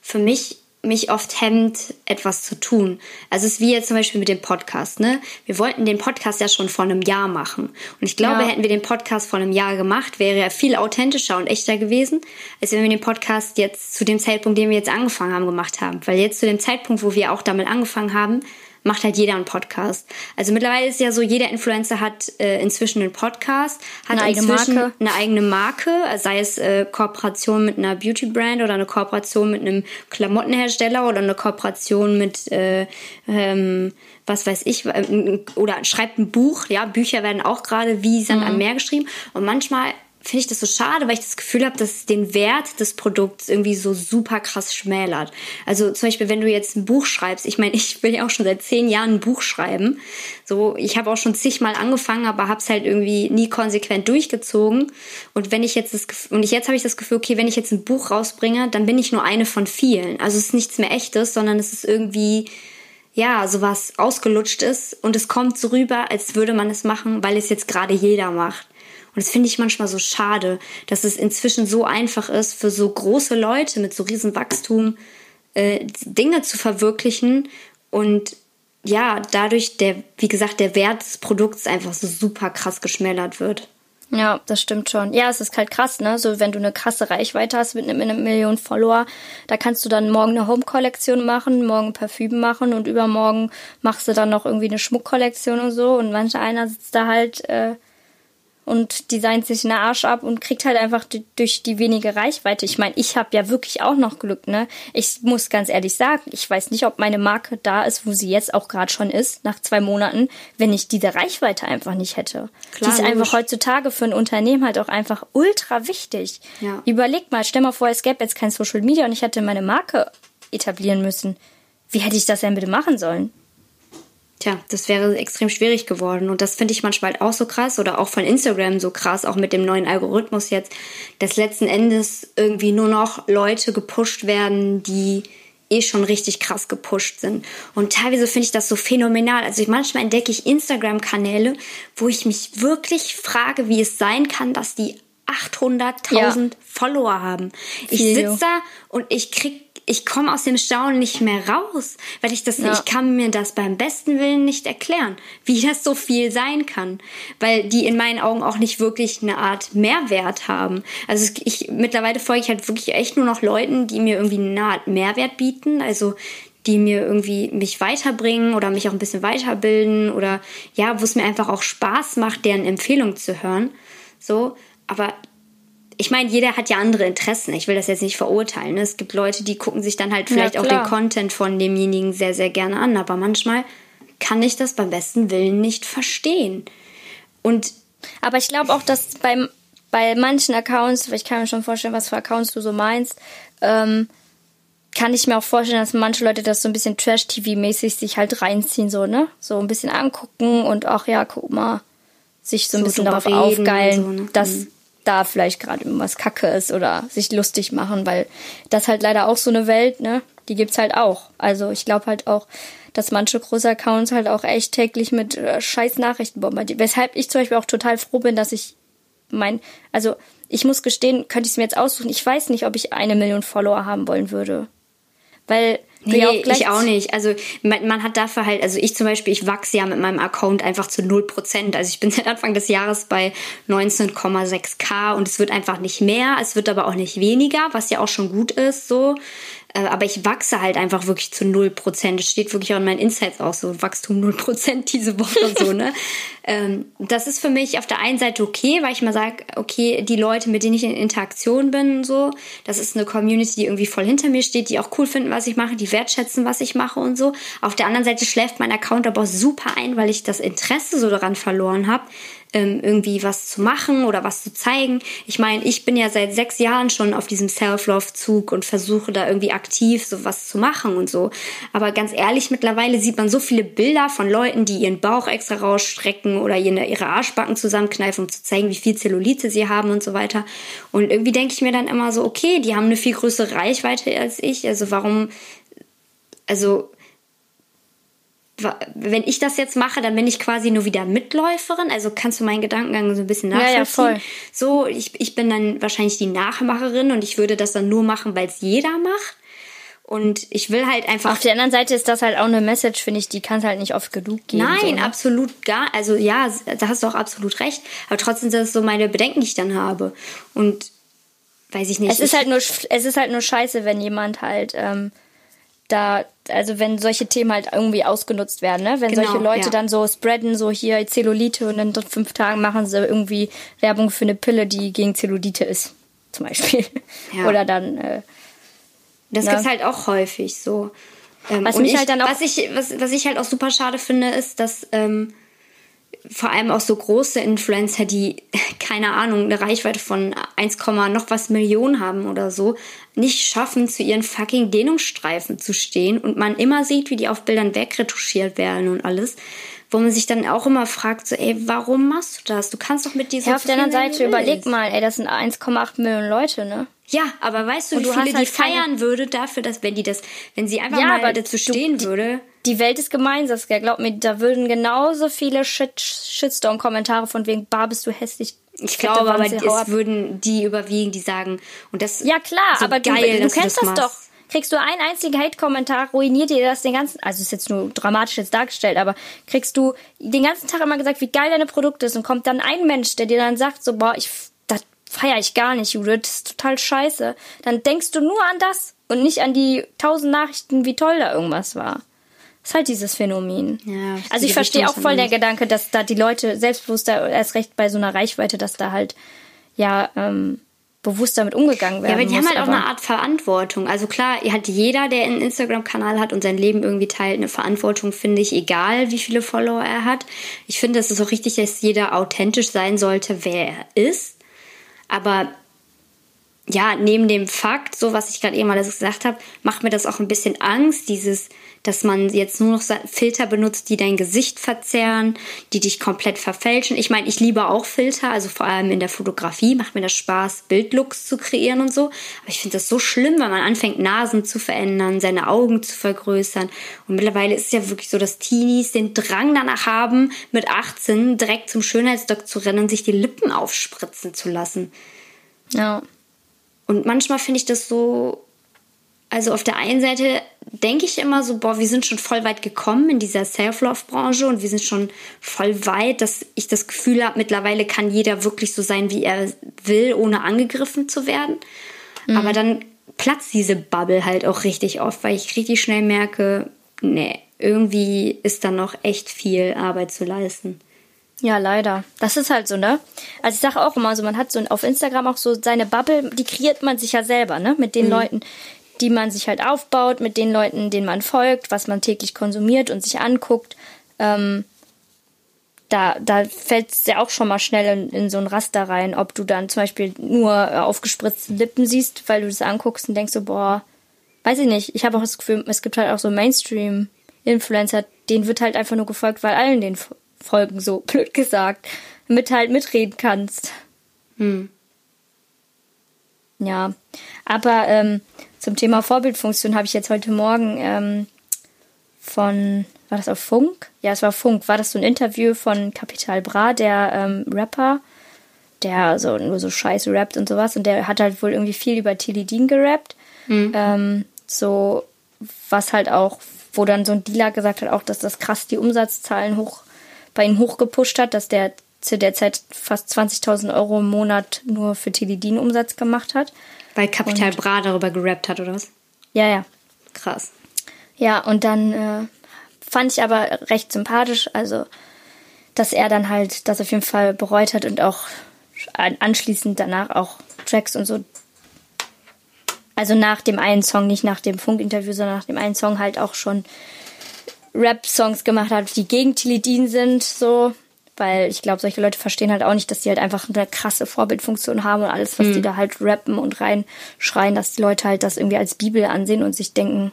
für mich mich oft hemmt, etwas zu tun. Also es ist wie jetzt zum Beispiel mit dem Podcast, ne? Wir wollten den Podcast ja schon vor einem Jahr machen. Und ich glaube, ja. hätten wir den Podcast vor einem Jahr gemacht, wäre er viel authentischer und echter gewesen, als wenn wir den Podcast jetzt zu dem Zeitpunkt, den wir jetzt angefangen haben, gemacht haben. Weil jetzt zu dem Zeitpunkt, wo wir auch damit angefangen haben, macht halt jeder einen Podcast. Also mittlerweile ist ja so, jeder Influencer hat äh, inzwischen einen Podcast, hat eine inzwischen Marke. eine eigene Marke, sei es äh, Kooperation mit einer Beauty-Brand oder eine Kooperation mit einem Klamottenhersteller oder eine Kooperation mit äh, ähm, was weiß ich, äh, oder schreibt ein Buch, ja, Bücher werden auch gerade wie Sand mhm. am Meer geschrieben. Und manchmal finde ich das so schade, weil ich das Gefühl habe, dass es den Wert des Produkts irgendwie so super krass schmälert. Also zum Beispiel, wenn du jetzt ein Buch schreibst, ich meine, ich will ja auch schon seit zehn Jahren ein Buch schreiben. So, ich habe auch schon zigmal angefangen, aber habe es halt irgendwie nie konsequent durchgezogen. Und wenn ich jetzt das und ich, jetzt habe ich das Gefühl, okay, wenn ich jetzt ein Buch rausbringe, dann bin ich nur eine von vielen. Also es ist nichts mehr echtes, sondern es ist irgendwie ja, sowas ausgelutscht ist und es kommt so rüber, als würde man es machen, weil es jetzt gerade jeder macht. Und das finde ich manchmal so schade, dass es inzwischen so einfach ist, für so große Leute mit so riesen Wachstum äh, Dinge zu verwirklichen und ja, dadurch der, wie gesagt, der Wert des Produkts einfach so super krass geschmälert wird. Ja, das stimmt schon. Ja, es ist halt krass, ne? So, wenn du eine krasse Reichweite hast mit einer Million Follower, da kannst du dann morgen eine Home-Kollektion machen, morgen Parfüm machen und übermorgen machst du dann noch irgendwie eine Schmuckkollektion und so. Und manche einer sitzt da halt äh, und designt sich einen Arsch ab und kriegt halt einfach durch die wenige Reichweite. Ich meine, ich habe ja wirklich auch noch Glück, ne? Ich muss ganz ehrlich sagen, ich weiß nicht, ob meine Marke da ist, wo sie jetzt auch gerade schon ist, nach zwei Monaten, wenn ich diese Reichweite einfach nicht hätte. Klar, die ist einfach heutzutage für ein Unternehmen halt auch einfach ultra wichtig. Ja. Überleg mal, stell mal vor, es gäbe jetzt kein Social Media und ich hätte meine Marke etablieren müssen. Wie hätte ich das denn bitte machen sollen? Tja, das wäre extrem schwierig geworden. Und das finde ich manchmal halt auch so krass oder auch von Instagram so krass, auch mit dem neuen Algorithmus jetzt, dass letzten Endes irgendwie nur noch Leute gepusht werden, die eh schon richtig krass gepusht sind. Und teilweise finde ich das so phänomenal. Also ich, manchmal entdecke ich Instagram-Kanäle, wo ich mich wirklich frage, wie es sein kann, dass die 800.000 ja. Follower haben. Ich sitze da und ich krieg ich komme aus dem Staunen nicht mehr raus, weil ich das, ja. ich kann mir das beim besten Willen nicht erklären, wie das so viel sein kann, weil die in meinen Augen auch nicht wirklich eine Art Mehrwert haben. Also ich mittlerweile folge ich halt wirklich echt nur noch Leuten, die mir irgendwie eine Art Mehrwert bieten, also die mir irgendwie mich weiterbringen oder mich auch ein bisschen weiterbilden oder ja, wo es mir einfach auch Spaß macht, deren Empfehlung zu hören. So, aber ich meine, jeder hat ja andere Interessen. Ich will das jetzt nicht verurteilen. Ne? Es gibt Leute, die gucken sich dann halt vielleicht ja, auch den Content von demjenigen sehr, sehr gerne an. Aber manchmal kann ich das beim besten Willen nicht verstehen. Und aber ich glaube auch, dass beim, bei manchen Accounts, ich kann mir schon vorstellen, was für Accounts du so meinst, ähm, kann ich mir auch vorstellen, dass manche Leute das so ein bisschen Trash-TV-mäßig sich halt reinziehen, so, ne? So ein bisschen angucken und auch, ja, guck mal, sich so ein so bisschen darauf aufgeilen, so, ne? dass, mhm da vielleicht gerade irgendwas Kacke ist oder sich lustig machen, weil das halt leider auch so eine Welt, ne? Die gibt's halt auch. Also ich glaube halt auch, dass manche große Accounts halt auch echt täglich mit äh, scheiß Nachrichten bombardieren. Weshalb ich zum Beispiel auch total froh bin, dass ich mein, also ich muss gestehen, könnte ich es mir jetzt aussuchen. Ich weiß nicht, ob ich eine Million Follower haben wollen würde. Weil Nee, auch ich auch nicht. Also man, man, hat dafür halt, also ich zum Beispiel, ich wachse ja mit meinem Account einfach zu 0%. Also ich bin seit Anfang des Jahres bei 19,6k und es wird einfach nicht mehr, es wird aber auch nicht weniger, was ja auch schon gut ist so. Äh, aber ich wachse halt einfach wirklich zu 0%. Es steht wirklich auch in meinen Insights auch so, Wachstum 0% diese Woche so, ne? ähm, das ist für mich auf der einen Seite okay, weil ich mal sage, okay, die Leute, mit denen ich in Interaktion bin, so, das ist eine Community, die irgendwie voll hinter mir steht, die auch cool finden, was ich mache, die wertschätzen, was ich mache und so. Auf der anderen Seite schläft mein Account aber super ein, weil ich das Interesse so daran verloren habe, ähm, irgendwie was zu machen oder was zu zeigen. Ich meine, ich bin ja seit sechs Jahren schon auf diesem Self-Love-Zug und versuche da irgendwie aktiv so was zu machen und so. Aber ganz ehrlich, mittlerweile sieht man so viele Bilder von Leuten, die ihren Bauch extra rausstrecken oder ihre Arschbacken zusammenkneifen, um zu zeigen, wie viel Zellulite sie haben und so weiter. Und irgendwie denke ich mir dann immer so, okay, die haben eine viel größere Reichweite als ich. Also warum, also wenn ich das jetzt mache, dann bin ich quasi nur wieder Mitläuferin. Also kannst du meinen Gedankengang so ein bisschen nachvollziehen. Ja, ja, voll. So, ich, ich bin dann wahrscheinlich die Nachmacherin und ich würde das dann nur machen, weil es jeder macht. Und ich will halt einfach. Auf der anderen Seite ist das halt auch eine Message, finde ich, die kann es halt nicht oft genug geben. Nein, so, ne? absolut gar. Also ja, da hast du auch absolut recht. Aber trotzdem sind das so meine Bedenken, die ich dann habe. Und weiß ich nicht. Es ist halt nur, es ist halt nur scheiße, wenn jemand halt ähm, da, also wenn solche Themen halt irgendwie ausgenutzt werden, ne? Wenn genau, solche Leute ja. dann so spreaden, so hier Zellulite und in fünf Tagen machen sie irgendwie Werbung für eine Pille, die gegen Zellulite ist, zum Beispiel. Ja. Oder dann. Äh, das ne? gibt's halt auch häufig so. Ähm, was mich ich, halt dann auch. Was ich, was, was ich halt auch super schade finde, ist, dass. Ähm, vor allem auch so große Influencer, die, keine Ahnung, eine Reichweite von 1, noch was Millionen haben oder so, nicht schaffen, zu ihren fucking Dehnungsstreifen zu stehen und man immer sieht, wie die auf Bildern wegretuschiert werden und alles. Wo man sich dann auch immer fragt, so, ey, warum machst du das? Du kannst doch mit dieser. Ja, auf der anderen Seite, überleg mal, ey, das sind 1,8 Millionen Leute, ne? Ja, aber weißt du, wie du viele halt die feiern würde dafür, dass wenn die das, wenn sie einfach ja, mal dazu stehen du, würde. Die Welt ist gemein, Saskia. Glaub mir, da würden genauso viele Shit, Shitstorm-Kommentare von wegen, bar bist du hässlich, Ich glaube aber, es würden die überwiegen, die sagen, und das Ja klar, so aber geil, du, du kennst das, das doch. Kriegst du einen einzigen Hate-Kommentar, ruiniert dir das den ganzen, also ist jetzt nur dramatisch jetzt dargestellt, aber kriegst du den ganzen Tag immer gesagt, wie geil deine Produkte ist und kommt dann ein Mensch, der dir dann sagt, so, boah, ich, das feiere ich gar nicht, Judith, das ist total scheiße. Dann denkst du nur an das und nicht an die tausend Nachrichten, wie toll da irgendwas war. Das ist halt dieses Phänomen. Ja, also ich verstehe auch voll der Gedanke, dass da die Leute selbstbewusster, erst recht bei so einer Reichweite, dass da halt ja ähm, bewusst damit umgegangen werden. Ja, aber die muss, haben halt auch eine Art Verantwortung. Also klar, hat jeder, der einen Instagram-Kanal hat und sein Leben irgendwie teilt, eine Verantwortung, finde ich, egal wie viele Follower er hat. Ich finde, es ist auch richtig, dass jeder authentisch sein sollte, wer er ist. Aber ja, neben dem Fakt, so was ich gerade eben mal gesagt habe, macht mir das auch ein bisschen Angst, dieses, dass man jetzt nur noch Filter benutzt, die dein Gesicht verzerren, die dich komplett verfälschen. Ich meine, ich liebe auch Filter, also vor allem in der Fotografie macht mir das Spaß, Bildlooks zu kreieren und so. Aber ich finde das so schlimm, wenn man anfängt, Nasen zu verändern, seine Augen zu vergrößern. Und mittlerweile ist es ja wirklich so, dass Teenies den Drang danach haben, mit 18 direkt zum Schönheitsdoc zu rennen und sich die Lippen aufspritzen zu lassen. Ja. Und manchmal finde ich das so, also auf der einen Seite denke ich immer so, boah, wir sind schon voll weit gekommen in dieser Self-Love-Branche und wir sind schon voll weit, dass ich das Gefühl habe, mittlerweile kann jeder wirklich so sein, wie er will, ohne angegriffen zu werden. Mhm. Aber dann platzt diese Bubble halt auch richtig oft, weil ich richtig schnell merke, nee, irgendwie ist da noch echt viel Arbeit zu leisten. Ja, leider. Das ist halt so, ne? Also ich sage auch immer so, man hat so auf Instagram auch so seine Bubble, die kreiert man sich ja selber, ne? Mit den mhm. Leuten, die man sich halt aufbaut, mit den Leuten, denen man folgt, was man täglich konsumiert und sich anguckt. Ähm, da, da fällt es ja auch schon mal schnell in, in, so ein Raster rein, ob du dann zum Beispiel nur aufgespritzte Lippen siehst, weil du das anguckst und denkst so, boah, weiß ich nicht. Ich habe auch das Gefühl, es gibt halt auch so Mainstream-Influencer, denen wird halt einfach nur gefolgt, weil allen den Folgen so blöd gesagt, mit halt mitreden kannst. Hm. Ja, aber ähm, zum Thema Vorbildfunktion habe ich jetzt heute Morgen ähm, von, war das auf Funk? Ja, es war Funk. War das so ein Interview von Capital Bra, der ähm, Rapper, der so nur so scheiße rappt und sowas. Und der hat halt wohl irgendwie viel über Tilly Dean gerappt. Mhm. Ähm, so, was halt auch, wo dann so ein Dealer gesagt hat, auch, dass das krass die Umsatzzahlen hoch bei ihm hochgepusht hat, dass der zu der Zeit fast 20.000 Euro im Monat nur für Tilidin Umsatz gemacht hat. Weil Capital und, Bra darüber gerappt hat, oder was? Ja, ja. Krass. Ja, und dann äh, fand ich aber recht sympathisch, also dass er dann halt das auf jeden Fall bereut hat und auch anschließend danach auch Tracks und so. Also nach dem einen Song, nicht nach dem Funkinterview, sondern nach dem einen Song halt auch schon Rap-Songs gemacht hat, die gegen Tilidin sind, so. Weil ich glaube, solche Leute verstehen halt auch nicht, dass die halt einfach eine krasse Vorbildfunktion haben und alles, was mhm. die da halt rappen und reinschreien, dass die Leute halt das irgendwie als Bibel ansehen und sich denken,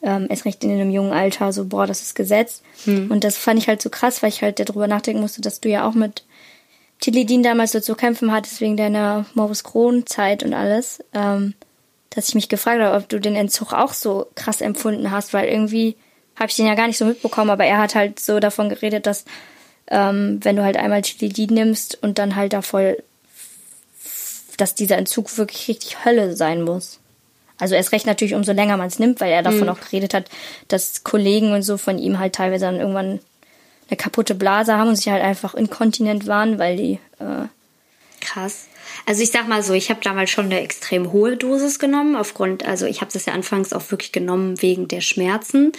ähm, erst recht in einem jungen Alter, so, boah, das ist Gesetz. Mhm. Und das fand ich halt so krass, weil ich halt darüber nachdenken musste, dass du ja auch mit Tilidin damals so zu kämpfen hattest wegen deiner Morbus Crohn-Zeit und alles. Ähm, dass ich mich gefragt habe, ob du den Entzug auch so krass empfunden hast, weil irgendwie habe ich den ja gar nicht so mitbekommen, aber er hat halt so davon geredet, dass ähm, wenn du halt einmal Tilidin nimmst und dann halt da voll, dass dieser Entzug wirklich richtig Hölle sein muss. Also erst recht natürlich, umso länger man es nimmt, weil er davon mhm. auch geredet hat, dass Kollegen und so von ihm halt teilweise dann irgendwann eine kaputte Blase haben und sich halt einfach inkontinent waren, weil die äh, krass. Also ich sag mal so, ich habe damals schon eine extrem hohe Dosis genommen, aufgrund, also ich habe das ja anfangs auch wirklich genommen wegen der Schmerzen.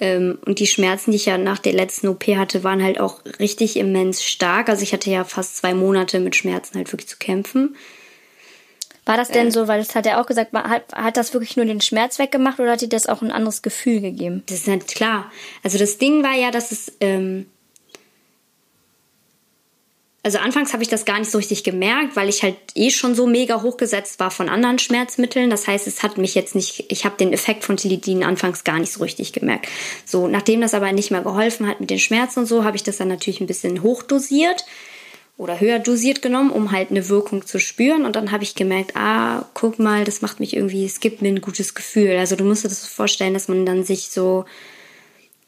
Ähm, und die Schmerzen, die ich ja nach der letzten OP hatte, waren halt auch richtig immens stark. Also ich hatte ja fast zwei Monate mit Schmerzen halt wirklich zu kämpfen. War das denn äh, so, weil das hat er auch gesagt, hat, hat das wirklich nur den Schmerz weggemacht oder hat dir das auch ein anderes Gefühl gegeben? Das ist nicht klar. Also das Ding war ja, dass es ähm, also anfangs habe ich das gar nicht so richtig gemerkt, weil ich halt eh schon so mega hochgesetzt war von anderen Schmerzmitteln. Das heißt, es hat mich jetzt nicht, ich habe den Effekt von Tilidin anfangs gar nicht so richtig gemerkt. So, nachdem das aber nicht mehr geholfen hat mit den Schmerzen und so, habe ich das dann natürlich ein bisschen hochdosiert oder höher dosiert genommen, um halt eine Wirkung zu spüren. Und dann habe ich gemerkt, ah, guck mal, das macht mich irgendwie, es gibt mir ein gutes Gefühl. Also du musst dir das vorstellen, dass man dann sich so,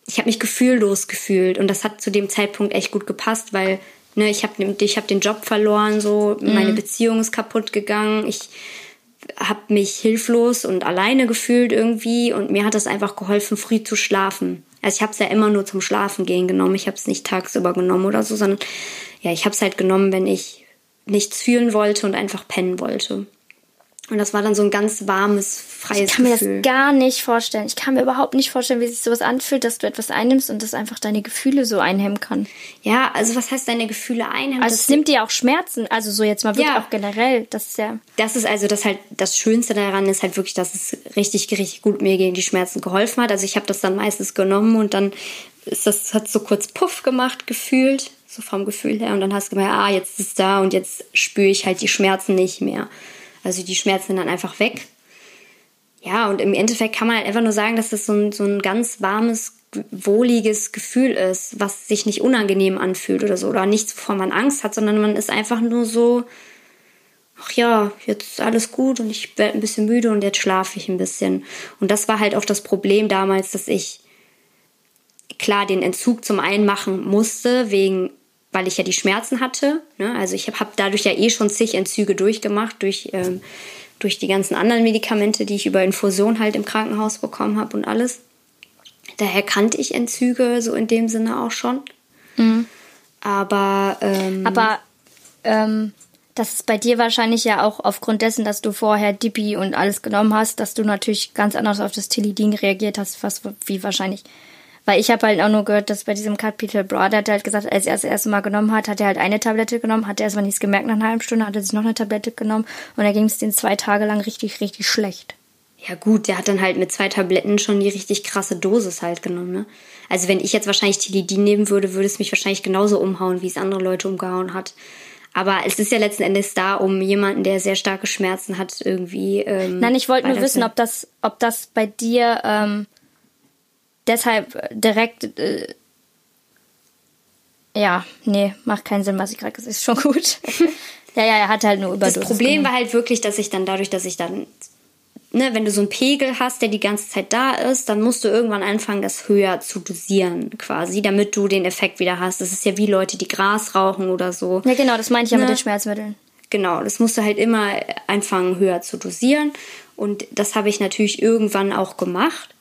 ich habe mich gefühllos gefühlt und das hat zu dem Zeitpunkt echt gut gepasst, weil Ne, ich habe ich hab den Job verloren, so mhm. meine Beziehung ist kaputt gegangen. Ich habe mich hilflos und alleine gefühlt irgendwie und mir hat das einfach geholfen, früh zu schlafen. Also ich habe es ja immer nur zum Schlafen gehen genommen. Ich habe es nicht tagsüber genommen oder so, sondern ja, ich habe es halt genommen, wenn ich nichts fühlen wollte und einfach pennen wollte. Und das war dann so ein ganz warmes, freies Gefühl. Ich kann Gefühl. mir das gar nicht vorstellen. Ich kann mir überhaupt nicht vorstellen, wie sich sowas anfühlt, dass du etwas einnimmst und das einfach deine Gefühle so einhemmen kann. Ja, also was heißt deine Gefühle einhemmen? Also es nimmt dir auch Schmerzen, also so jetzt mal wirklich ja. auch generell. Das ist ja. Das ist also das halt das Schönste daran ist halt wirklich, dass es richtig, richtig gut mir gegen die Schmerzen geholfen hat. Also ich habe das dann meistens genommen und dann ist das hat so kurz Puff gemacht gefühlt, so vom Gefühl her und dann hast du gemerkt, ah jetzt ist es da und jetzt spüre ich halt die Schmerzen nicht mehr. Also die Schmerzen sind dann einfach weg. Ja, und im Endeffekt kann man halt einfach nur sagen, dass das so ein, so ein ganz warmes, wohliges Gefühl ist, was sich nicht unangenehm anfühlt oder so, oder nichts, wovor man Angst hat, sondern man ist einfach nur so, ach ja, jetzt ist alles gut und ich werde ein bisschen müde und jetzt schlafe ich ein bisschen. Und das war halt auch das Problem damals, dass ich klar den Entzug zum einen machen musste, wegen weil ich ja die Schmerzen hatte. Ne? Also ich habe hab dadurch ja eh schon zig Entzüge durchgemacht, durch, ähm, durch die ganzen anderen Medikamente, die ich über Infusion halt im Krankenhaus bekommen habe und alles. Daher kannte ich Entzüge so in dem Sinne auch schon. Mhm. Aber, ähm, Aber ähm, das ist bei dir wahrscheinlich ja auch aufgrund dessen, dass du vorher Dipi und alles genommen hast, dass du natürlich ganz anders auf das Tilidin reagiert hast, was wie wahrscheinlich weil ich habe halt auch nur gehört, dass bei diesem Kapitel Broad hat er halt gesagt, als er das erste Mal genommen hat, hat er halt eine Tablette genommen, hat er erstmal nichts gemerkt nach einer halben Stunde, hat er sich noch eine Tablette genommen und da ging es den zwei Tage lang richtig, richtig schlecht. Ja gut, der hat dann halt mit zwei Tabletten schon die richtig krasse Dosis halt genommen, ne? Also wenn ich jetzt wahrscheinlich Tilidin nehmen würde, würde es mich wahrscheinlich genauso umhauen, wie es andere Leute umgehauen hat. Aber es ist ja letzten Endes da, um jemanden, der sehr starke Schmerzen hat, irgendwie. Ähm, Nein, ich wollte nur wissen, ob das, ob das bei dir ähm, deshalb direkt. Äh, ja, nee, macht keinen Sinn, was ich gerade gesagt habe. Ist schon gut. ja, ja, er hat halt nur Überdosis. Das Problem war halt wirklich, dass ich dann dadurch, dass ich dann, ne, wenn du so einen Pegel hast, der die ganze Zeit da ist, dann musst du irgendwann anfangen, das höher zu dosieren, quasi, damit du den Effekt wieder hast. Das ist ja wie Leute, die Gras rauchen oder so. Ja, genau, das meinte ich ja ne? mit den Schmerzmitteln. Genau, das musst du halt immer anfangen, höher zu dosieren. Und das habe ich natürlich irgendwann auch gemacht.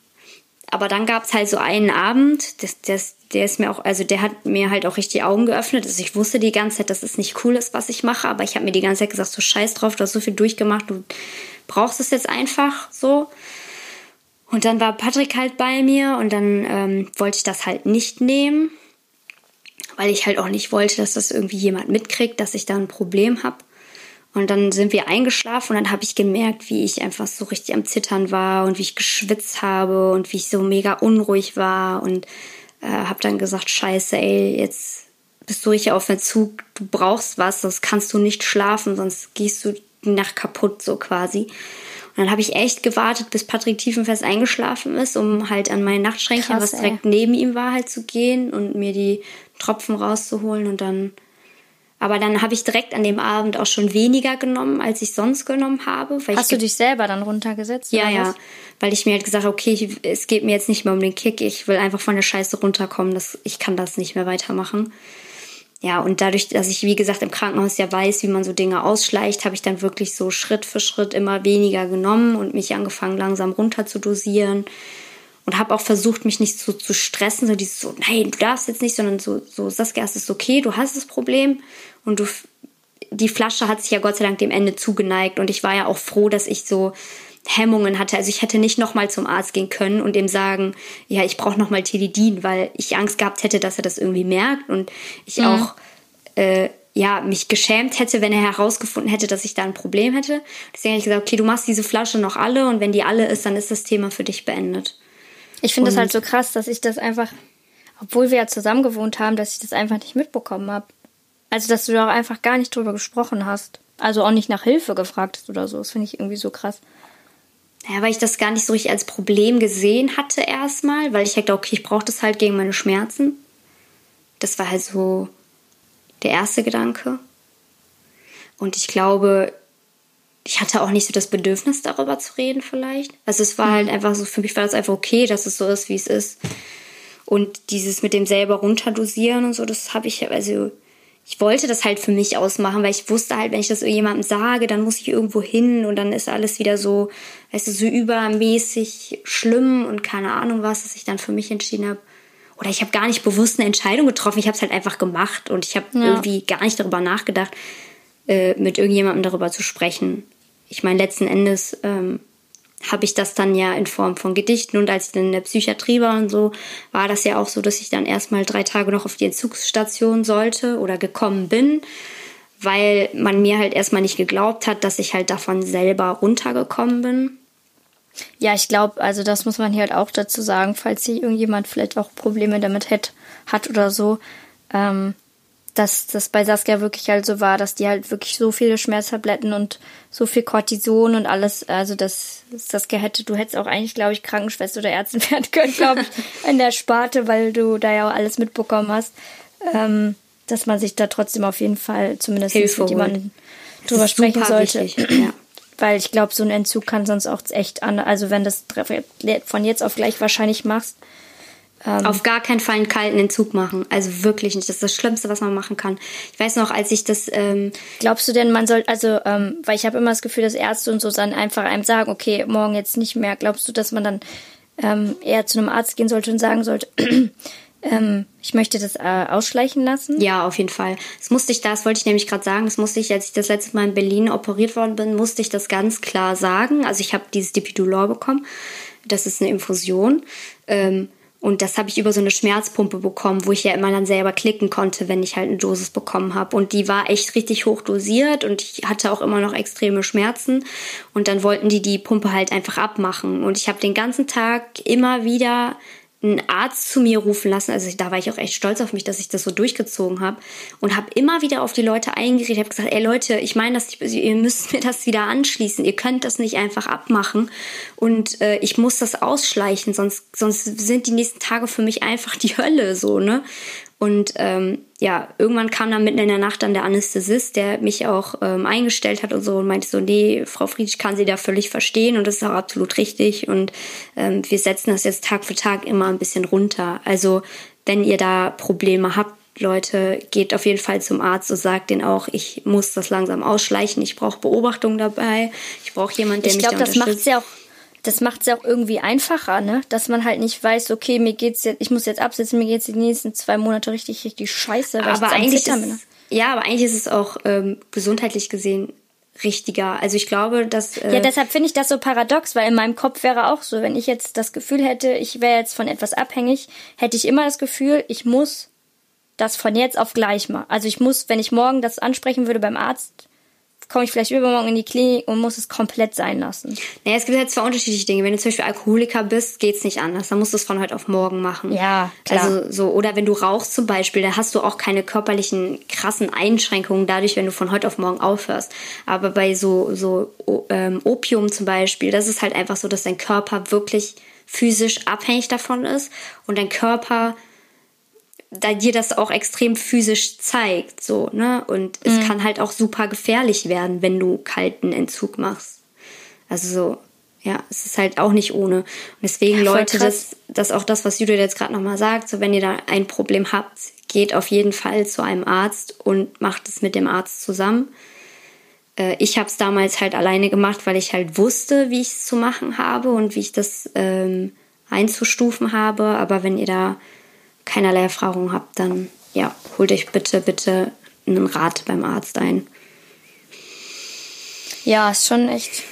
Aber dann gab es halt so einen Abend, das, das, der ist mir auch, also der hat mir halt auch richtig die Augen geöffnet. Also ich wusste die ganze Zeit, dass es nicht cool ist, was ich mache, aber ich habe mir die ganze Zeit gesagt, so scheiß drauf, du hast so viel durchgemacht, du brauchst es jetzt einfach so. Und dann war Patrick halt bei mir und dann ähm, wollte ich das halt nicht nehmen, weil ich halt auch nicht wollte, dass das irgendwie jemand mitkriegt, dass ich da ein Problem habe. Und dann sind wir eingeschlafen und dann habe ich gemerkt, wie ich einfach so richtig am Zittern war und wie ich geschwitzt habe und wie ich so mega unruhig war und äh, habe dann gesagt, scheiße, ey, jetzt bist du richtig auf Verzug, du brauchst was, sonst kannst du nicht schlafen, sonst gehst du die Nacht kaputt, so quasi. Und dann habe ich echt gewartet, bis Patrick tiefenfest eingeschlafen ist, um halt an mein Nachtschränkchen, Krass, was direkt ey. neben ihm war, halt zu gehen und mir die Tropfen rauszuholen und dann aber dann habe ich direkt an dem Abend auch schon weniger genommen, als ich sonst genommen habe. Hast du dich selber dann runtergesetzt? Ja, ja. Weil ich mir halt gesagt habe, okay, ich, es geht mir jetzt nicht mehr um den Kick. Ich will einfach von der Scheiße runterkommen. Das, ich kann das nicht mehr weitermachen. Ja, und dadurch, dass ich, wie gesagt, im Krankenhaus ja weiß, wie man so Dinge ausschleicht, habe ich dann wirklich so Schritt für Schritt immer weniger genommen und mich angefangen, langsam runter zu dosieren und habe auch versucht, mich nicht so zu stressen, so dieses so, nein, du darfst jetzt nicht, sondern so, so Saskia, es ist okay, du hast das Problem und du, die Flasche hat sich ja Gott sei Dank dem Ende zugeneigt und ich war ja auch froh, dass ich so Hemmungen hatte. Also ich hätte nicht nochmal zum Arzt gehen können und ihm sagen, ja, ich brauche nochmal Tilidin, weil ich Angst gehabt hätte, dass er das irgendwie merkt und ich mhm. auch äh, ja, mich geschämt hätte, wenn er herausgefunden hätte, dass ich da ein Problem hätte. Deswegen habe ich gesagt, okay, du machst diese Flasche noch alle und wenn die alle ist, dann ist das Thema für dich beendet. Ich finde das halt so krass, dass ich das einfach, obwohl wir ja zusammen gewohnt haben, dass ich das einfach nicht mitbekommen habe. Also, dass du da auch einfach gar nicht drüber gesprochen hast. Also auch nicht nach Hilfe gefragt hast oder so. Das finde ich irgendwie so krass. Ja, weil ich das gar nicht so richtig als Problem gesehen hatte erstmal, weil ich dachte, okay, ich brauche das halt gegen meine Schmerzen. Das war halt so der erste Gedanke. Und ich glaube, ich hatte auch nicht so das Bedürfnis, darüber zu reden, vielleicht. Also es war halt mhm. einfach so, für mich war das einfach okay, dass es so ist, wie es ist. Und dieses mit dem selber runterdosieren und so, das habe ich, also ich wollte das halt für mich ausmachen, weil ich wusste halt, wenn ich das irgendjemandem sage, dann muss ich irgendwo hin und dann ist alles wieder so, weißt du, so übermäßig schlimm und keine Ahnung was, dass ich dann für mich entschieden habe. Oder ich habe gar nicht bewusst eine Entscheidung getroffen, ich habe es halt einfach gemacht und ich habe ja. irgendwie gar nicht darüber nachgedacht, äh, mit irgendjemandem darüber zu sprechen. Ich meine, letzten Endes ähm, habe ich das dann ja in Form von Gedichten und als ich dann in der Psychiatrie war und so, war das ja auch so, dass ich dann erstmal drei Tage noch auf die Entzugsstation sollte oder gekommen bin, weil man mir halt erstmal nicht geglaubt hat, dass ich halt davon selber runtergekommen bin. Ja, ich glaube, also das muss man hier halt auch dazu sagen, falls hier irgendjemand vielleicht auch Probleme damit hat, hat oder so. Ähm, dass das bei Saskia wirklich halt so war, dass die halt wirklich so viele Schmerztabletten und so viel Cortison und alles, also das Saskia hätte, du hättest auch eigentlich, glaube ich, Krankenschwester oder Ärztin werden können, glaube ich, in der Sparte, weil du da ja auch alles mitbekommen hast, ähm, dass man sich da trotzdem auf jeden Fall zumindest mit jemandem drüber sprechen sollte. Wichtig, ja. Weil ich glaube, so ein Entzug kann sonst auch echt an, also wenn das von jetzt auf gleich wahrscheinlich machst, ähm, Auf gar keinen Fall einen kalten Entzug machen. Also wirklich nicht. Das ist das Schlimmste, was man machen kann. Ich weiß noch, als ich das. Ähm Glaubst du denn, man soll, also, ähm, weil ich habe immer das Gefühl, dass Ärzte und so dann einfach einem sagen, okay, morgen jetzt nicht mehr. Glaubst du, dass man dann ähm, eher zu einem Arzt gehen sollte und sagen sollte, ähm, ich möchte das äh, ausschleichen lassen? Ja, auf jeden Fall. Das musste ich, das wollte ich nämlich gerade sagen, das musste ich, als ich das letzte Mal in Berlin operiert worden bin, musste ich das ganz klar sagen. Also ich habe dieses Dipidolor bekommen. Das ist eine Infusion. Ähm, und das habe ich über so eine Schmerzpumpe bekommen, wo ich ja immer dann selber klicken konnte, wenn ich halt eine Dosis bekommen habe. Und die war echt richtig hoch dosiert und ich hatte auch immer noch extreme Schmerzen. Und dann wollten die die Pumpe halt einfach abmachen. Und ich habe den ganzen Tag immer wieder einen Arzt zu mir rufen lassen. Also da war ich auch echt stolz auf mich, dass ich das so durchgezogen habe und habe immer wieder auf die Leute eingeredet. habe gesagt, ey Leute, ich meine, dass ihr müsst mir das wieder anschließen. Ihr könnt das nicht einfach abmachen und äh, ich muss das ausschleichen, sonst sonst sind die nächsten Tage für mich einfach die Hölle so ne. Und ähm, ja, irgendwann kam dann mitten in der Nacht dann der Anästhesist, der mich auch ähm, eingestellt hat und so und meinte so, nee, Frau Friedrich kann Sie da völlig verstehen und das ist auch absolut richtig und ähm, wir setzen das jetzt Tag für Tag immer ein bisschen runter. Also wenn ihr da Probleme habt, Leute, geht auf jeden Fall zum Arzt und sagt denen auch, ich muss das langsam ausschleichen, ich brauche Beobachtung dabei, ich brauche jemanden, der ich mich glaub, da unterstützt. Ich glaube, das macht ja auch das macht es ja auch irgendwie einfacher, ne? Dass man halt nicht weiß, okay, mir geht's jetzt, ich muss jetzt absetzen, mir geht's die nächsten zwei Monate richtig, richtig scheiße. Weil aber eigentlich ist, ne? ja, aber eigentlich ist es auch ähm, gesundheitlich gesehen richtiger. Also ich glaube, dass äh ja, deshalb finde ich das so paradox, weil in meinem Kopf wäre auch so, wenn ich jetzt das Gefühl hätte, ich wäre jetzt von etwas abhängig, hätte ich immer das Gefühl, ich muss das von jetzt auf gleich mal. Also ich muss, wenn ich morgen das ansprechen würde beim Arzt, komme ich vielleicht übermorgen in die Klinik und muss es komplett sein lassen. Naja, es gibt halt zwei unterschiedliche Dinge. Wenn du zum Beispiel Alkoholiker bist, geht's nicht anders. Dann musst du es von heute auf morgen machen. Ja, klar. Also so, oder wenn du rauchst zum Beispiel, da hast du auch keine körperlichen krassen Einschränkungen dadurch, wenn du von heute auf morgen aufhörst. Aber bei so, so ähm, Opium zum Beispiel, das ist halt einfach so, dass dein Körper wirklich physisch abhängig davon ist und dein Körper da dir das auch extrem physisch zeigt, so, ne? Und es mhm. kann halt auch super gefährlich werden, wenn du kalten Entzug machst. Also so, ja, es ist halt auch nicht ohne. Und deswegen, ja, Leute, das, das auch das, was Judith jetzt gerade nochmal sagt, so wenn ihr da ein Problem habt, geht auf jeden Fall zu einem Arzt und macht es mit dem Arzt zusammen. Äh, ich habe es damals halt alleine gemacht, weil ich halt wusste, wie ich es zu machen habe und wie ich das ähm, einzustufen habe. Aber wenn ihr da keinerlei Erfahrung habt, dann ja, holt euch bitte, bitte einen Rat beim Arzt ein. Ja, ist schon echt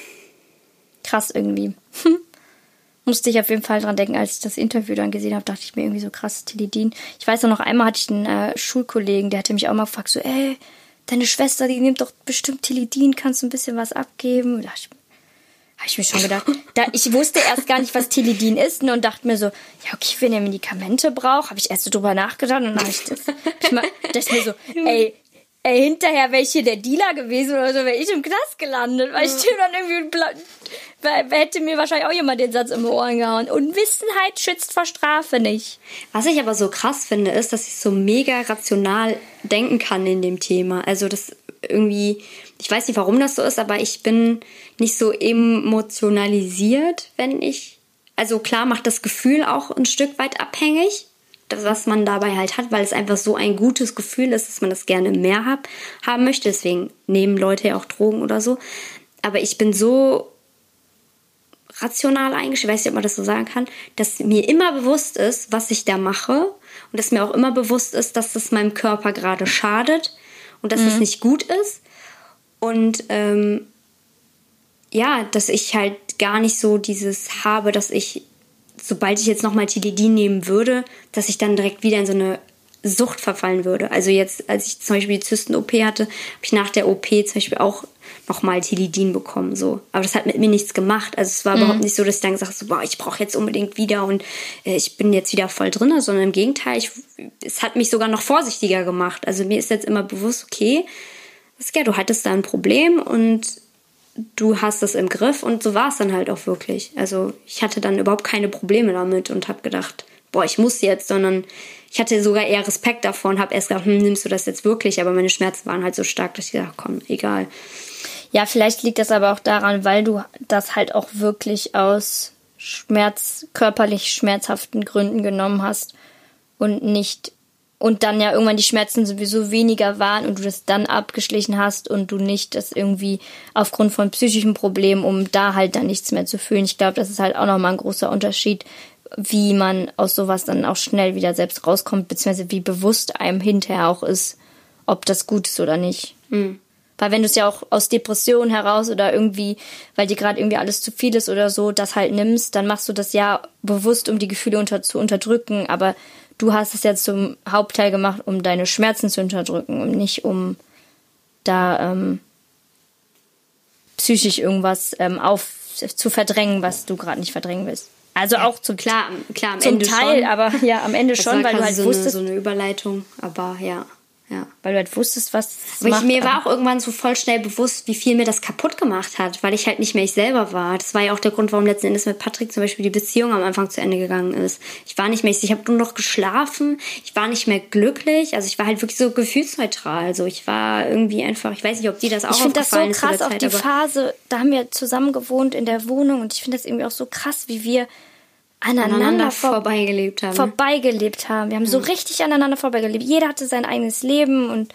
krass irgendwie. Musste ich auf jeden Fall dran denken, als ich das Interview dann gesehen habe, dachte ich mir irgendwie so krass, Tilidin. Ich weiß noch einmal hatte ich einen äh, Schulkollegen, der hatte mich auch mal gefragt, so, ey, deine Schwester, die nimmt doch bestimmt Tilidin, kannst du ein bisschen was abgeben? Da dachte ich, habe ich mir schon gedacht. Da, ich wusste erst gar nicht, was Tilidin ist ne, und dachte mir so, ja, okay, wenn ihr Medikamente braucht, habe ich erst so drüber nachgedacht und dann habe ich das, ich mal, dachte mir so, ey, ey, hinterher wäre ich hier der Dealer gewesen oder so, wäre ich im Knast gelandet, weil ich dem dann irgendwie, hätte mir wahrscheinlich auch jemand den Satz im Ohren gehauen. Unwissenheit schützt vor Strafe nicht. Was ich aber so krass finde, ist, dass ich so mega rational denken kann in dem Thema. Also das irgendwie, ich weiß nicht, warum das so ist, aber ich bin nicht so emotionalisiert, wenn ich. Also klar macht das Gefühl auch ein Stück weit abhängig. was man dabei halt hat, weil es einfach so ein gutes Gefühl ist, dass man das gerne mehr hab, haben möchte. Deswegen nehmen Leute ja auch Drogen oder so. Aber ich bin so rational eingestellt, ich weiß nicht, ob man das so sagen kann, dass mir immer bewusst ist, was ich da mache und dass mir auch immer bewusst ist, dass das meinem Körper gerade schadet und dass es mhm. nicht gut ist. Und ähm, ja, dass ich halt gar nicht so dieses habe, dass ich, sobald ich jetzt nochmal Tilidin nehmen würde, dass ich dann direkt wieder in so eine Sucht verfallen würde. Also jetzt, als ich zum Beispiel die Zysten-OP hatte, habe ich nach der OP zum Beispiel auch nochmal Tilidin bekommen. So. Aber das hat mit mir nichts gemacht. Also es war mhm. überhaupt nicht so, dass ich dann gesagt habe, so, boah, ich brauche jetzt unbedingt wieder und äh, ich bin jetzt wieder voll drin, sondern im Gegenteil, ich, es hat mich sogar noch vorsichtiger gemacht. Also mir ist jetzt immer bewusst, okay, ja, du hattest da ein Problem und du hast das im Griff und so war es dann halt auch wirklich. Also ich hatte dann überhaupt keine Probleme damit und habe gedacht, boah, ich muss jetzt, sondern ich hatte sogar eher Respekt davor und habe erst gedacht, hm, nimmst du das jetzt wirklich? Aber meine Schmerzen waren halt so stark, dass ich gedacht, komm, egal. Ja, vielleicht liegt das aber auch daran, weil du das halt auch wirklich aus Schmerz, körperlich schmerzhaften Gründen genommen hast und nicht und dann ja irgendwann die Schmerzen sowieso weniger waren und du das dann abgeschlichen hast und du nicht das irgendwie aufgrund von psychischen Problemen, um da halt dann nichts mehr zu fühlen. Ich glaube, das ist halt auch nochmal ein großer Unterschied, wie man aus sowas dann auch schnell wieder selbst rauskommt, beziehungsweise wie bewusst einem hinterher auch ist, ob das gut ist oder nicht. Mhm. Weil wenn du es ja auch aus Depressionen heraus oder irgendwie, weil dir gerade irgendwie alles zu viel ist oder so, das halt nimmst, dann machst du das ja bewusst, um die Gefühle unter, zu unterdrücken. Aber du hast es jetzt zum Hauptteil gemacht, um deine Schmerzen zu unterdrücken und nicht um da ähm, psychisch irgendwas ähm, auf zu verdrängen, was du gerade nicht verdrängen willst. Also ja, auch zum klar, klar am zum Ende Teil, schon. aber ja, am Ende das schon, weil du halt so wusstest, eine, so eine Überleitung, aber ja. Ja. Weil du halt wusstest, was es macht. Ich, mir war auch irgendwann so voll schnell bewusst, wie viel mir das kaputt gemacht hat, weil ich halt nicht mehr ich selber war. Das war ja auch der Grund, warum letzten Endes mit Patrick zum Beispiel die Beziehung am Anfang zu Ende gegangen ist. Ich war nicht mehr ich, ich habe nur noch geschlafen, ich war nicht mehr glücklich, also ich war halt wirklich so gefühlsneutral. Also ich war irgendwie einfach, ich weiß nicht, ob die das auch Ich finde das so krass, auch die Phase, da haben wir zusammen gewohnt in der Wohnung und ich finde das irgendwie auch so krass, wie wir aneinander, aneinander vor vorbeigelebt haben. Vorbeigelebt haben. Wir haben ja. so richtig aneinander vorbeigelebt. Jeder hatte sein eigenes Leben und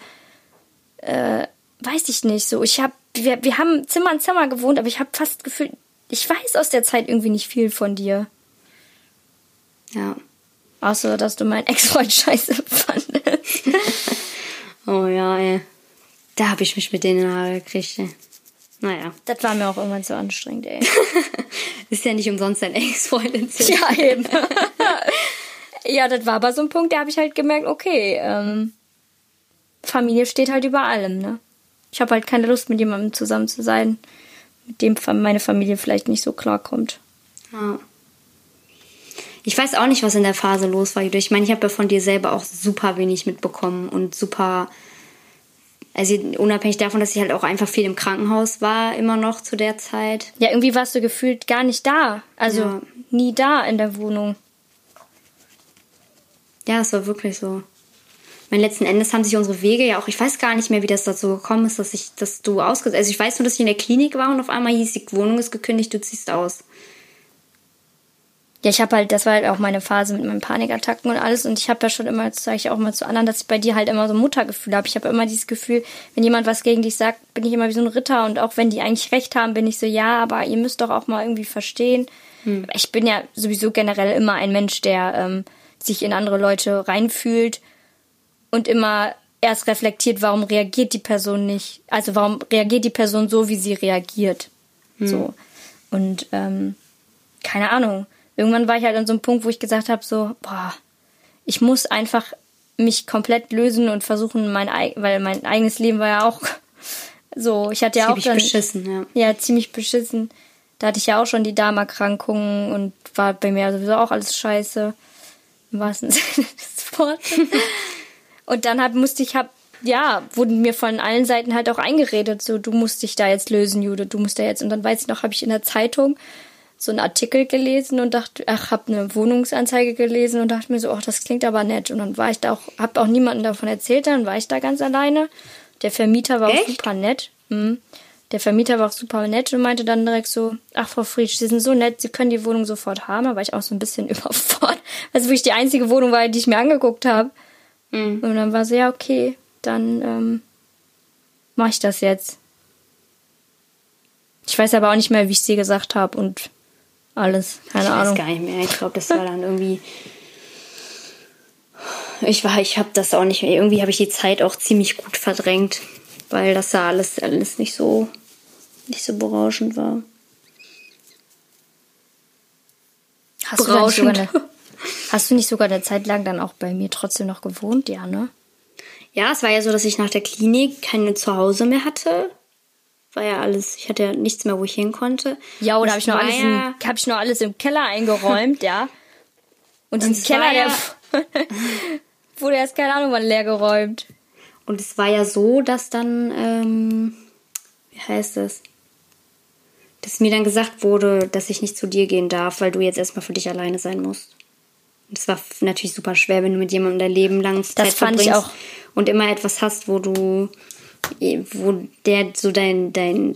äh, weiß ich nicht so. Ich habe, wir, wir haben Zimmer an Zimmer gewohnt, aber ich habe fast gefühlt, ich weiß aus der Zeit irgendwie nicht viel von dir. Ja. Außer, dass du meinen Ex-Freund scheiße fandest. oh ja, ey. Da habe ich mich mit denen in Haare gekriegt, ey. Naja. Das war mir auch irgendwann zu anstrengend, ey. ist ja nicht umsonst dein Ex-Freundin. Ja, eben. ja, das war aber so ein Punkt, da habe ich halt gemerkt, okay, ähm, Familie steht halt über allem, ne? Ich habe halt keine Lust, mit jemandem zusammen zu sein, mit dem meine Familie vielleicht nicht so klarkommt. Ja. Ich weiß auch nicht, was in der Phase los war. Ich meine, ich habe ja von dir selber auch super wenig mitbekommen und super. Also unabhängig davon, dass ich halt auch einfach viel im Krankenhaus war, immer noch zu der Zeit. Ja, irgendwie warst du gefühlt gar nicht da. Also ja. nie da in der Wohnung. Ja, es war wirklich so meine, letzten Endes haben sich unsere Wege ja auch, ich weiß gar nicht mehr, wie das dazu gekommen ist, dass ich, dass du ausgesetzt, also ich weiß nur, dass ich in der Klinik war und auf einmal hieß, die Wohnung ist gekündigt, du ziehst aus. Ja, ich habe halt, das war halt auch meine Phase mit meinen Panikattacken und alles und ich habe ja schon immer, das sage ich auch mal zu anderen, dass ich bei dir halt immer so ein Muttergefühl habe. Ich habe immer dieses Gefühl, wenn jemand was gegen dich sagt, bin ich immer wie so ein Ritter und auch wenn die eigentlich recht haben, bin ich so, ja, aber ihr müsst doch auch mal irgendwie verstehen. Hm. Ich bin ja sowieso generell immer ein Mensch, der ähm, sich in andere Leute reinfühlt und immer erst reflektiert, warum reagiert die Person nicht. Also warum reagiert die Person so, wie sie reagiert. Hm. So. Und ähm, keine Ahnung. Irgendwann war ich halt an so einem Punkt, wo ich gesagt habe, so, boah, ich muss einfach mich komplett lösen und versuchen, mein weil mein eigenes Leben war ja auch so, ich hatte ja ziemlich auch dann, beschissen, ja. Ja, ziemlich beschissen. Da hatte ich ja auch schon die Darmerkrankungen und war bei mir sowieso auch alles scheiße. Im wahrsten Sinne des Wortes. Und dann hab, musste ich, hab, ja, wurden mir von allen Seiten halt auch eingeredet, so, du musst dich da jetzt lösen, Jude, du musst da jetzt. Und dann weiß ich noch, habe ich in der Zeitung so einen Artikel gelesen und dachte, ach, hab eine Wohnungsanzeige gelesen und dachte mir so, ach, das klingt aber nett. Und dann war ich da auch, hab auch niemanden davon erzählt, dann war ich da ganz alleine. Der Vermieter war Echt? auch super nett. Mhm. der Vermieter war auch super nett und meinte dann direkt so, ach Frau Friedrich, Sie sind so nett, Sie können die Wohnung sofort haben. Da war ich auch so ein bisschen überfordert, weil es wirklich die einzige Wohnung war, die ich mir angeguckt habe. Mhm. Und dann war sie, ja, okay, dann ähm, mache ich das jetzt. Ich weiß aber auch nicht mehr, wie ich sie gesagt habe und alles. Keine ich Ahnung. Ich weiß gar nicht mehr. Ich glaube, das war dann irgendwie. Ich war, ich habe das auch nicht mehr. Irgendwie habe ich die Zeit auch ziemlich gut verdrängt, weil das da alles, alles nicht so, nicht so berauschend war. Hast berauschend. Du, eine, hast du nicht sogar eine Zeit lang dann auch bei mir trotzdem noch gewohnt, ja, ne? Ja, es war ja so, dass ich nach der Klinik keine Zuhause mehr hatte. War ja alles, ich hatte ja nichts mehr, wo ich hin konnte. Ja, oder habe ich, noch alles ja hab ich noch alles im Keller eingeräumt, ja. Und, Und diesen Keller, ja der wurde erst, keine Ahnung, wann leer geräumt. Und es war ja so, dass dann, ähm, wie heißt es? Dass mir dann gesagt wurde, dass ich nicht zu dir gehen darf, weil du jetzt erstmal für dich alleine sein musst. Und es war natürlich super schwer, wenn du mit jemandem dein Leben lang Zeit das fand ich auch. und immer etwas hast, wo du, wo der so dein, dein,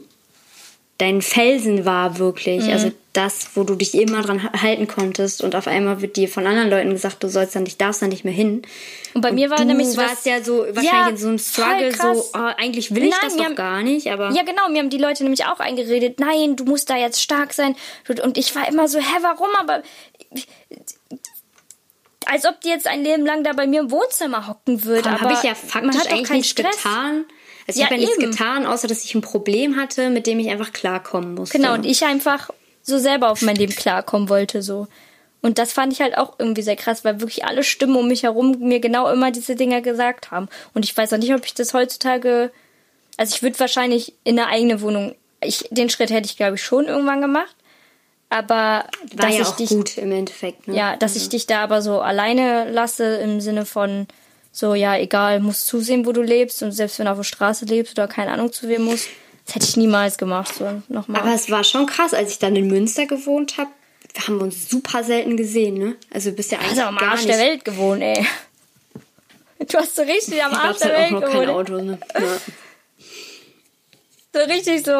dein Felsen war wirklich. Mhm. Also das, wo du dich immer dran halten konntest und auf einmal wird dir von anderen Leuten gesagt, du sollst dann nicht, darfst dann nicht mehr hin. Und bei und mir war du nämlich so warst ja so wahrscheinlich ja, in so einem Struggle, so oh, eigentlich will ich nein, das doch haben, gar nicht, aber ja genau, mir haben die Leute nämlich auch eingeredet, nein, du musst da jetzt stark sein und ich war immer so, hä, warum? Aber als ob die jetzt ein Leben lang da bei mir im Wohnzimmer hocken würde. Aber habe ich ja faktisch eigentlich nichts Stress. getan. Also ich ja, habe ja nichts getan, außer dass ich ein Problem hatte, mit dem ich einfach klarkommen musste. Genau, und ich einfach so selber auf mein Leben klarkommen wollte, so. Und das fand ich halt auch irgendwie sehr krass, weil wirklich alle Stimmen um mich herum mir genau immer diese Dinge gesagt haben. Und ich weiß auch nicht, ob ich das heutzutage, also ich würde wahrscheinlich in eine eigene Wohnung, ich, den Schritt hätte ich glaube ich schon irgendwann gemacht. Aber War dass ja ich dich, gut im Endeffekt. Ne? Ja, dass also. ich dich da aber so alleine lasse im Sinne von so, ja, egal, musst zusehen, wo du lebst und selbst wenn du auf der Straße lebst oder keine Ahnung zu wem musst, das hätte ich niemals gemacht. So, nochmal. Aber es war schon krass, als ich dann in Münster gewohnt habe. Wir haben uns super selten gesehen, ne? Also du bist ja eigentlich also am Arsch der Welt gewohnt, ey. Du hast so richtig am Arsch der halt Welt gewohnt. Kein Auto, ne? Ja. So richtig so,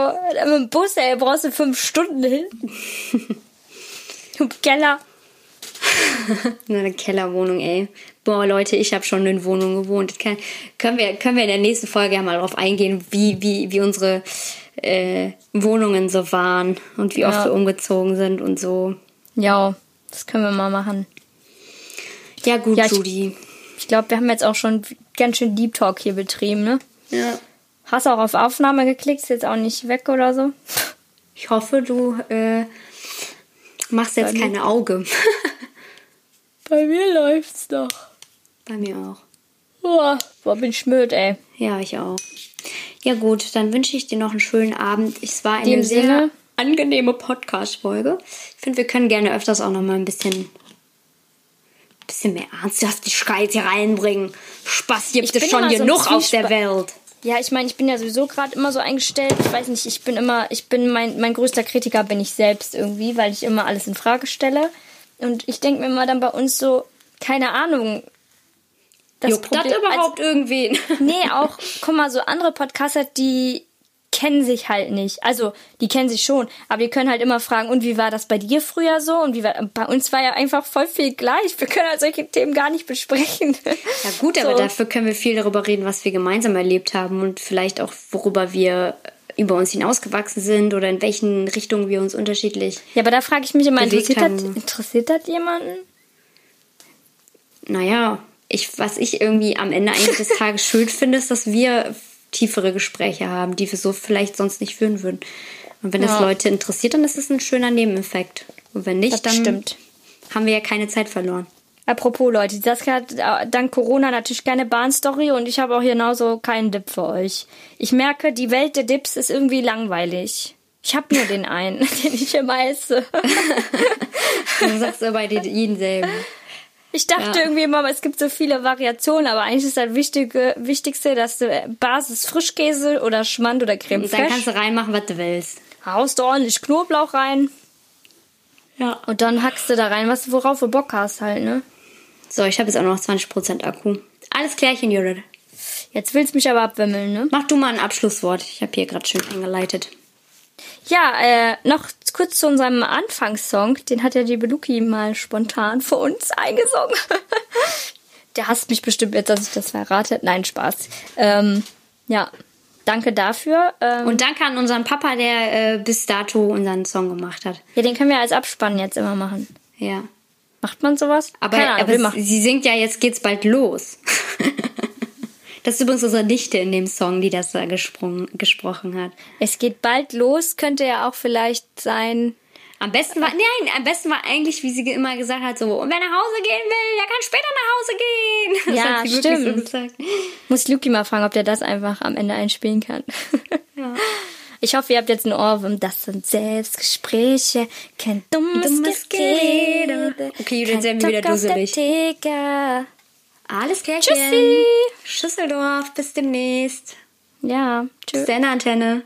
mit dem Bus, ey, brauchst du fünf Stunden hin. Im Keller. eine Kellerwohnung, ey. Boah, Leute, ich habe schon in Wohnung gewohnt. Kann, können, wir, können wir in der nächsten Folge ja mal drauf eingehen, wie, wie, wie unsere äh, Wohnungen so waren und wie ja. oft wir umgezogen sind und so. Ja, das können wir mal machen. Ja, gut, ja, Judy. Ich, ich glaube, wir haben jetzt auch schon ganz schön Deep Talk hier betrieben, ne? Ja. Hast auch auf Aufnahme geklickt? Ist jetzt auch nicht weg oder so? Ich hoffe, du äh, machst jetzt keine Auge. Bei mir läuft's doch. Bei mir auch. Boah, boah bin ich müde, ey. Ja, ich auch. Ja gut, dann wünsche ich dir noch einen schönen Abend. Es war eine sehr Sinne. angenehme Podcast-Folge. Ich finde, wir können gerne öfters auch noch mal ein bisschen bisschen mehr Ernsthaftigkeit hier reinbringen. Spaß gibt es schon genug so auf der Welt. Ja, ich meine, ich bin ja sowieso gerade immer so eingestellt. Ich weiß nicht, ich bin immer, ich bin mein, mein größter Kritiker bin ich selbst irgendwie, weil ich immer alles in Frage stelle. Und ich denke mir mal dann bei uns so, keine Ahnung. Das Juckt Problem, das überhaupt als, irgendwen? Nee, auch, guck mal, so andere Podcaster, die kennen sich halt nicht. Also, die kennen sich schon, aber die können halt immer fragen, und wie war das bei dir früher so? Und wie war, bei uns war ja einfach voll viel gleich. Wir können halt solche Themen gar nicht besprechen. Ja gut, so. aber dafür können wir viel darüber reden, was wir gemeinsam erlebt haben und vielleicht auch, worüber wir über uns hinausgewachsen sind oder in welchen Richtungen wir uns unterschiedlich. Ja, aber da frage ich mich immer, interessiert das, interessiert das jemanden? Naja, ich, was ich irgendwie am Ende eigentlich des Tages schuld finde, ist, dass wir tiefere Gespräche haben, die wir so vielleicht sonst nicht führen würden. Und wenn ja. das Leute interessiert, dann ist es ein schöner Nebeneffekt. Und wenn nicht, das dann stimmt. haben wir ja keine Zeit verloren. Apropos Leute, das hat äh, dank Corona natürlich keine Bahnstory und ich habe auch genauso keinen Dip für euch. Ich merke, die Welt der Dips ist irgendwie langweilig. Ich habe nur den einen, den ich immer esse. du sagst aber jeden selben. Ich dachte ja. irgendwie immer, es gibt so viele Variationen, aber eigentlich ist das Wichtige, Wichtigste, dass du Basis Frischkäse oder Schmand oder Creme Und dann kannst du reinmachen, was du willst. Haust du ordentlich Knoblauch rein. Ja. Und dann hackst du da rein, was worauf du Bock hast halt, ne? So, ich habe jetzt auch noch 20% Akku. Alles klärchen, Judith. Jetzt willst du mich aber abwimmeln, ne? Mach du mal ein Abschlusswort. Ich habe hier gerade schön eingeleitet. Ja, äh, noch kurz zu unserem Anfangssong. Den hat ja die Beluki mal spontan für uns eingesungen. Der hasst mich bestimmt jetzt, dass ich das verrate. Nein, Spaß. Ähm, ja, danke dafür. Ähm, Und danke an unseren Papa, der äh, bis dato unseren Song gemacht hat. ja, den können wir als Abspann jetzt immer machen. Ja. Macht man sowas? Aber, Keine Ahnung, aber sie singt ja, jetzt geht's bald los. das ist übrigens unsere Dichte in dem Song, die das da gesprungen, gesprochen hat. Es geht bald los, könnte ja auch vielleicht sein. Am besten war, nein, am besten war eigentlich, wie sie immer gesagt hat, so, und wer nach Hause gehen will, der kann später nach Hause gehen. Das Ja, hat sie wirklich stimmt. So gesagt. Muss Luki mal fragen, ob der das einfach am Ende einspielen kann. Ich hoffe, ihr habt jetzt einen Ohrwurm. Das sind Selbstgespräche, kein dummes, Dummes Gerede. Okay, Judith, sind wir wieder dusselig. Alles Klärchen. Tschüssi. Schüsseldorf, bis demnächst. Ja, Bis tschüss. dann, Antenne.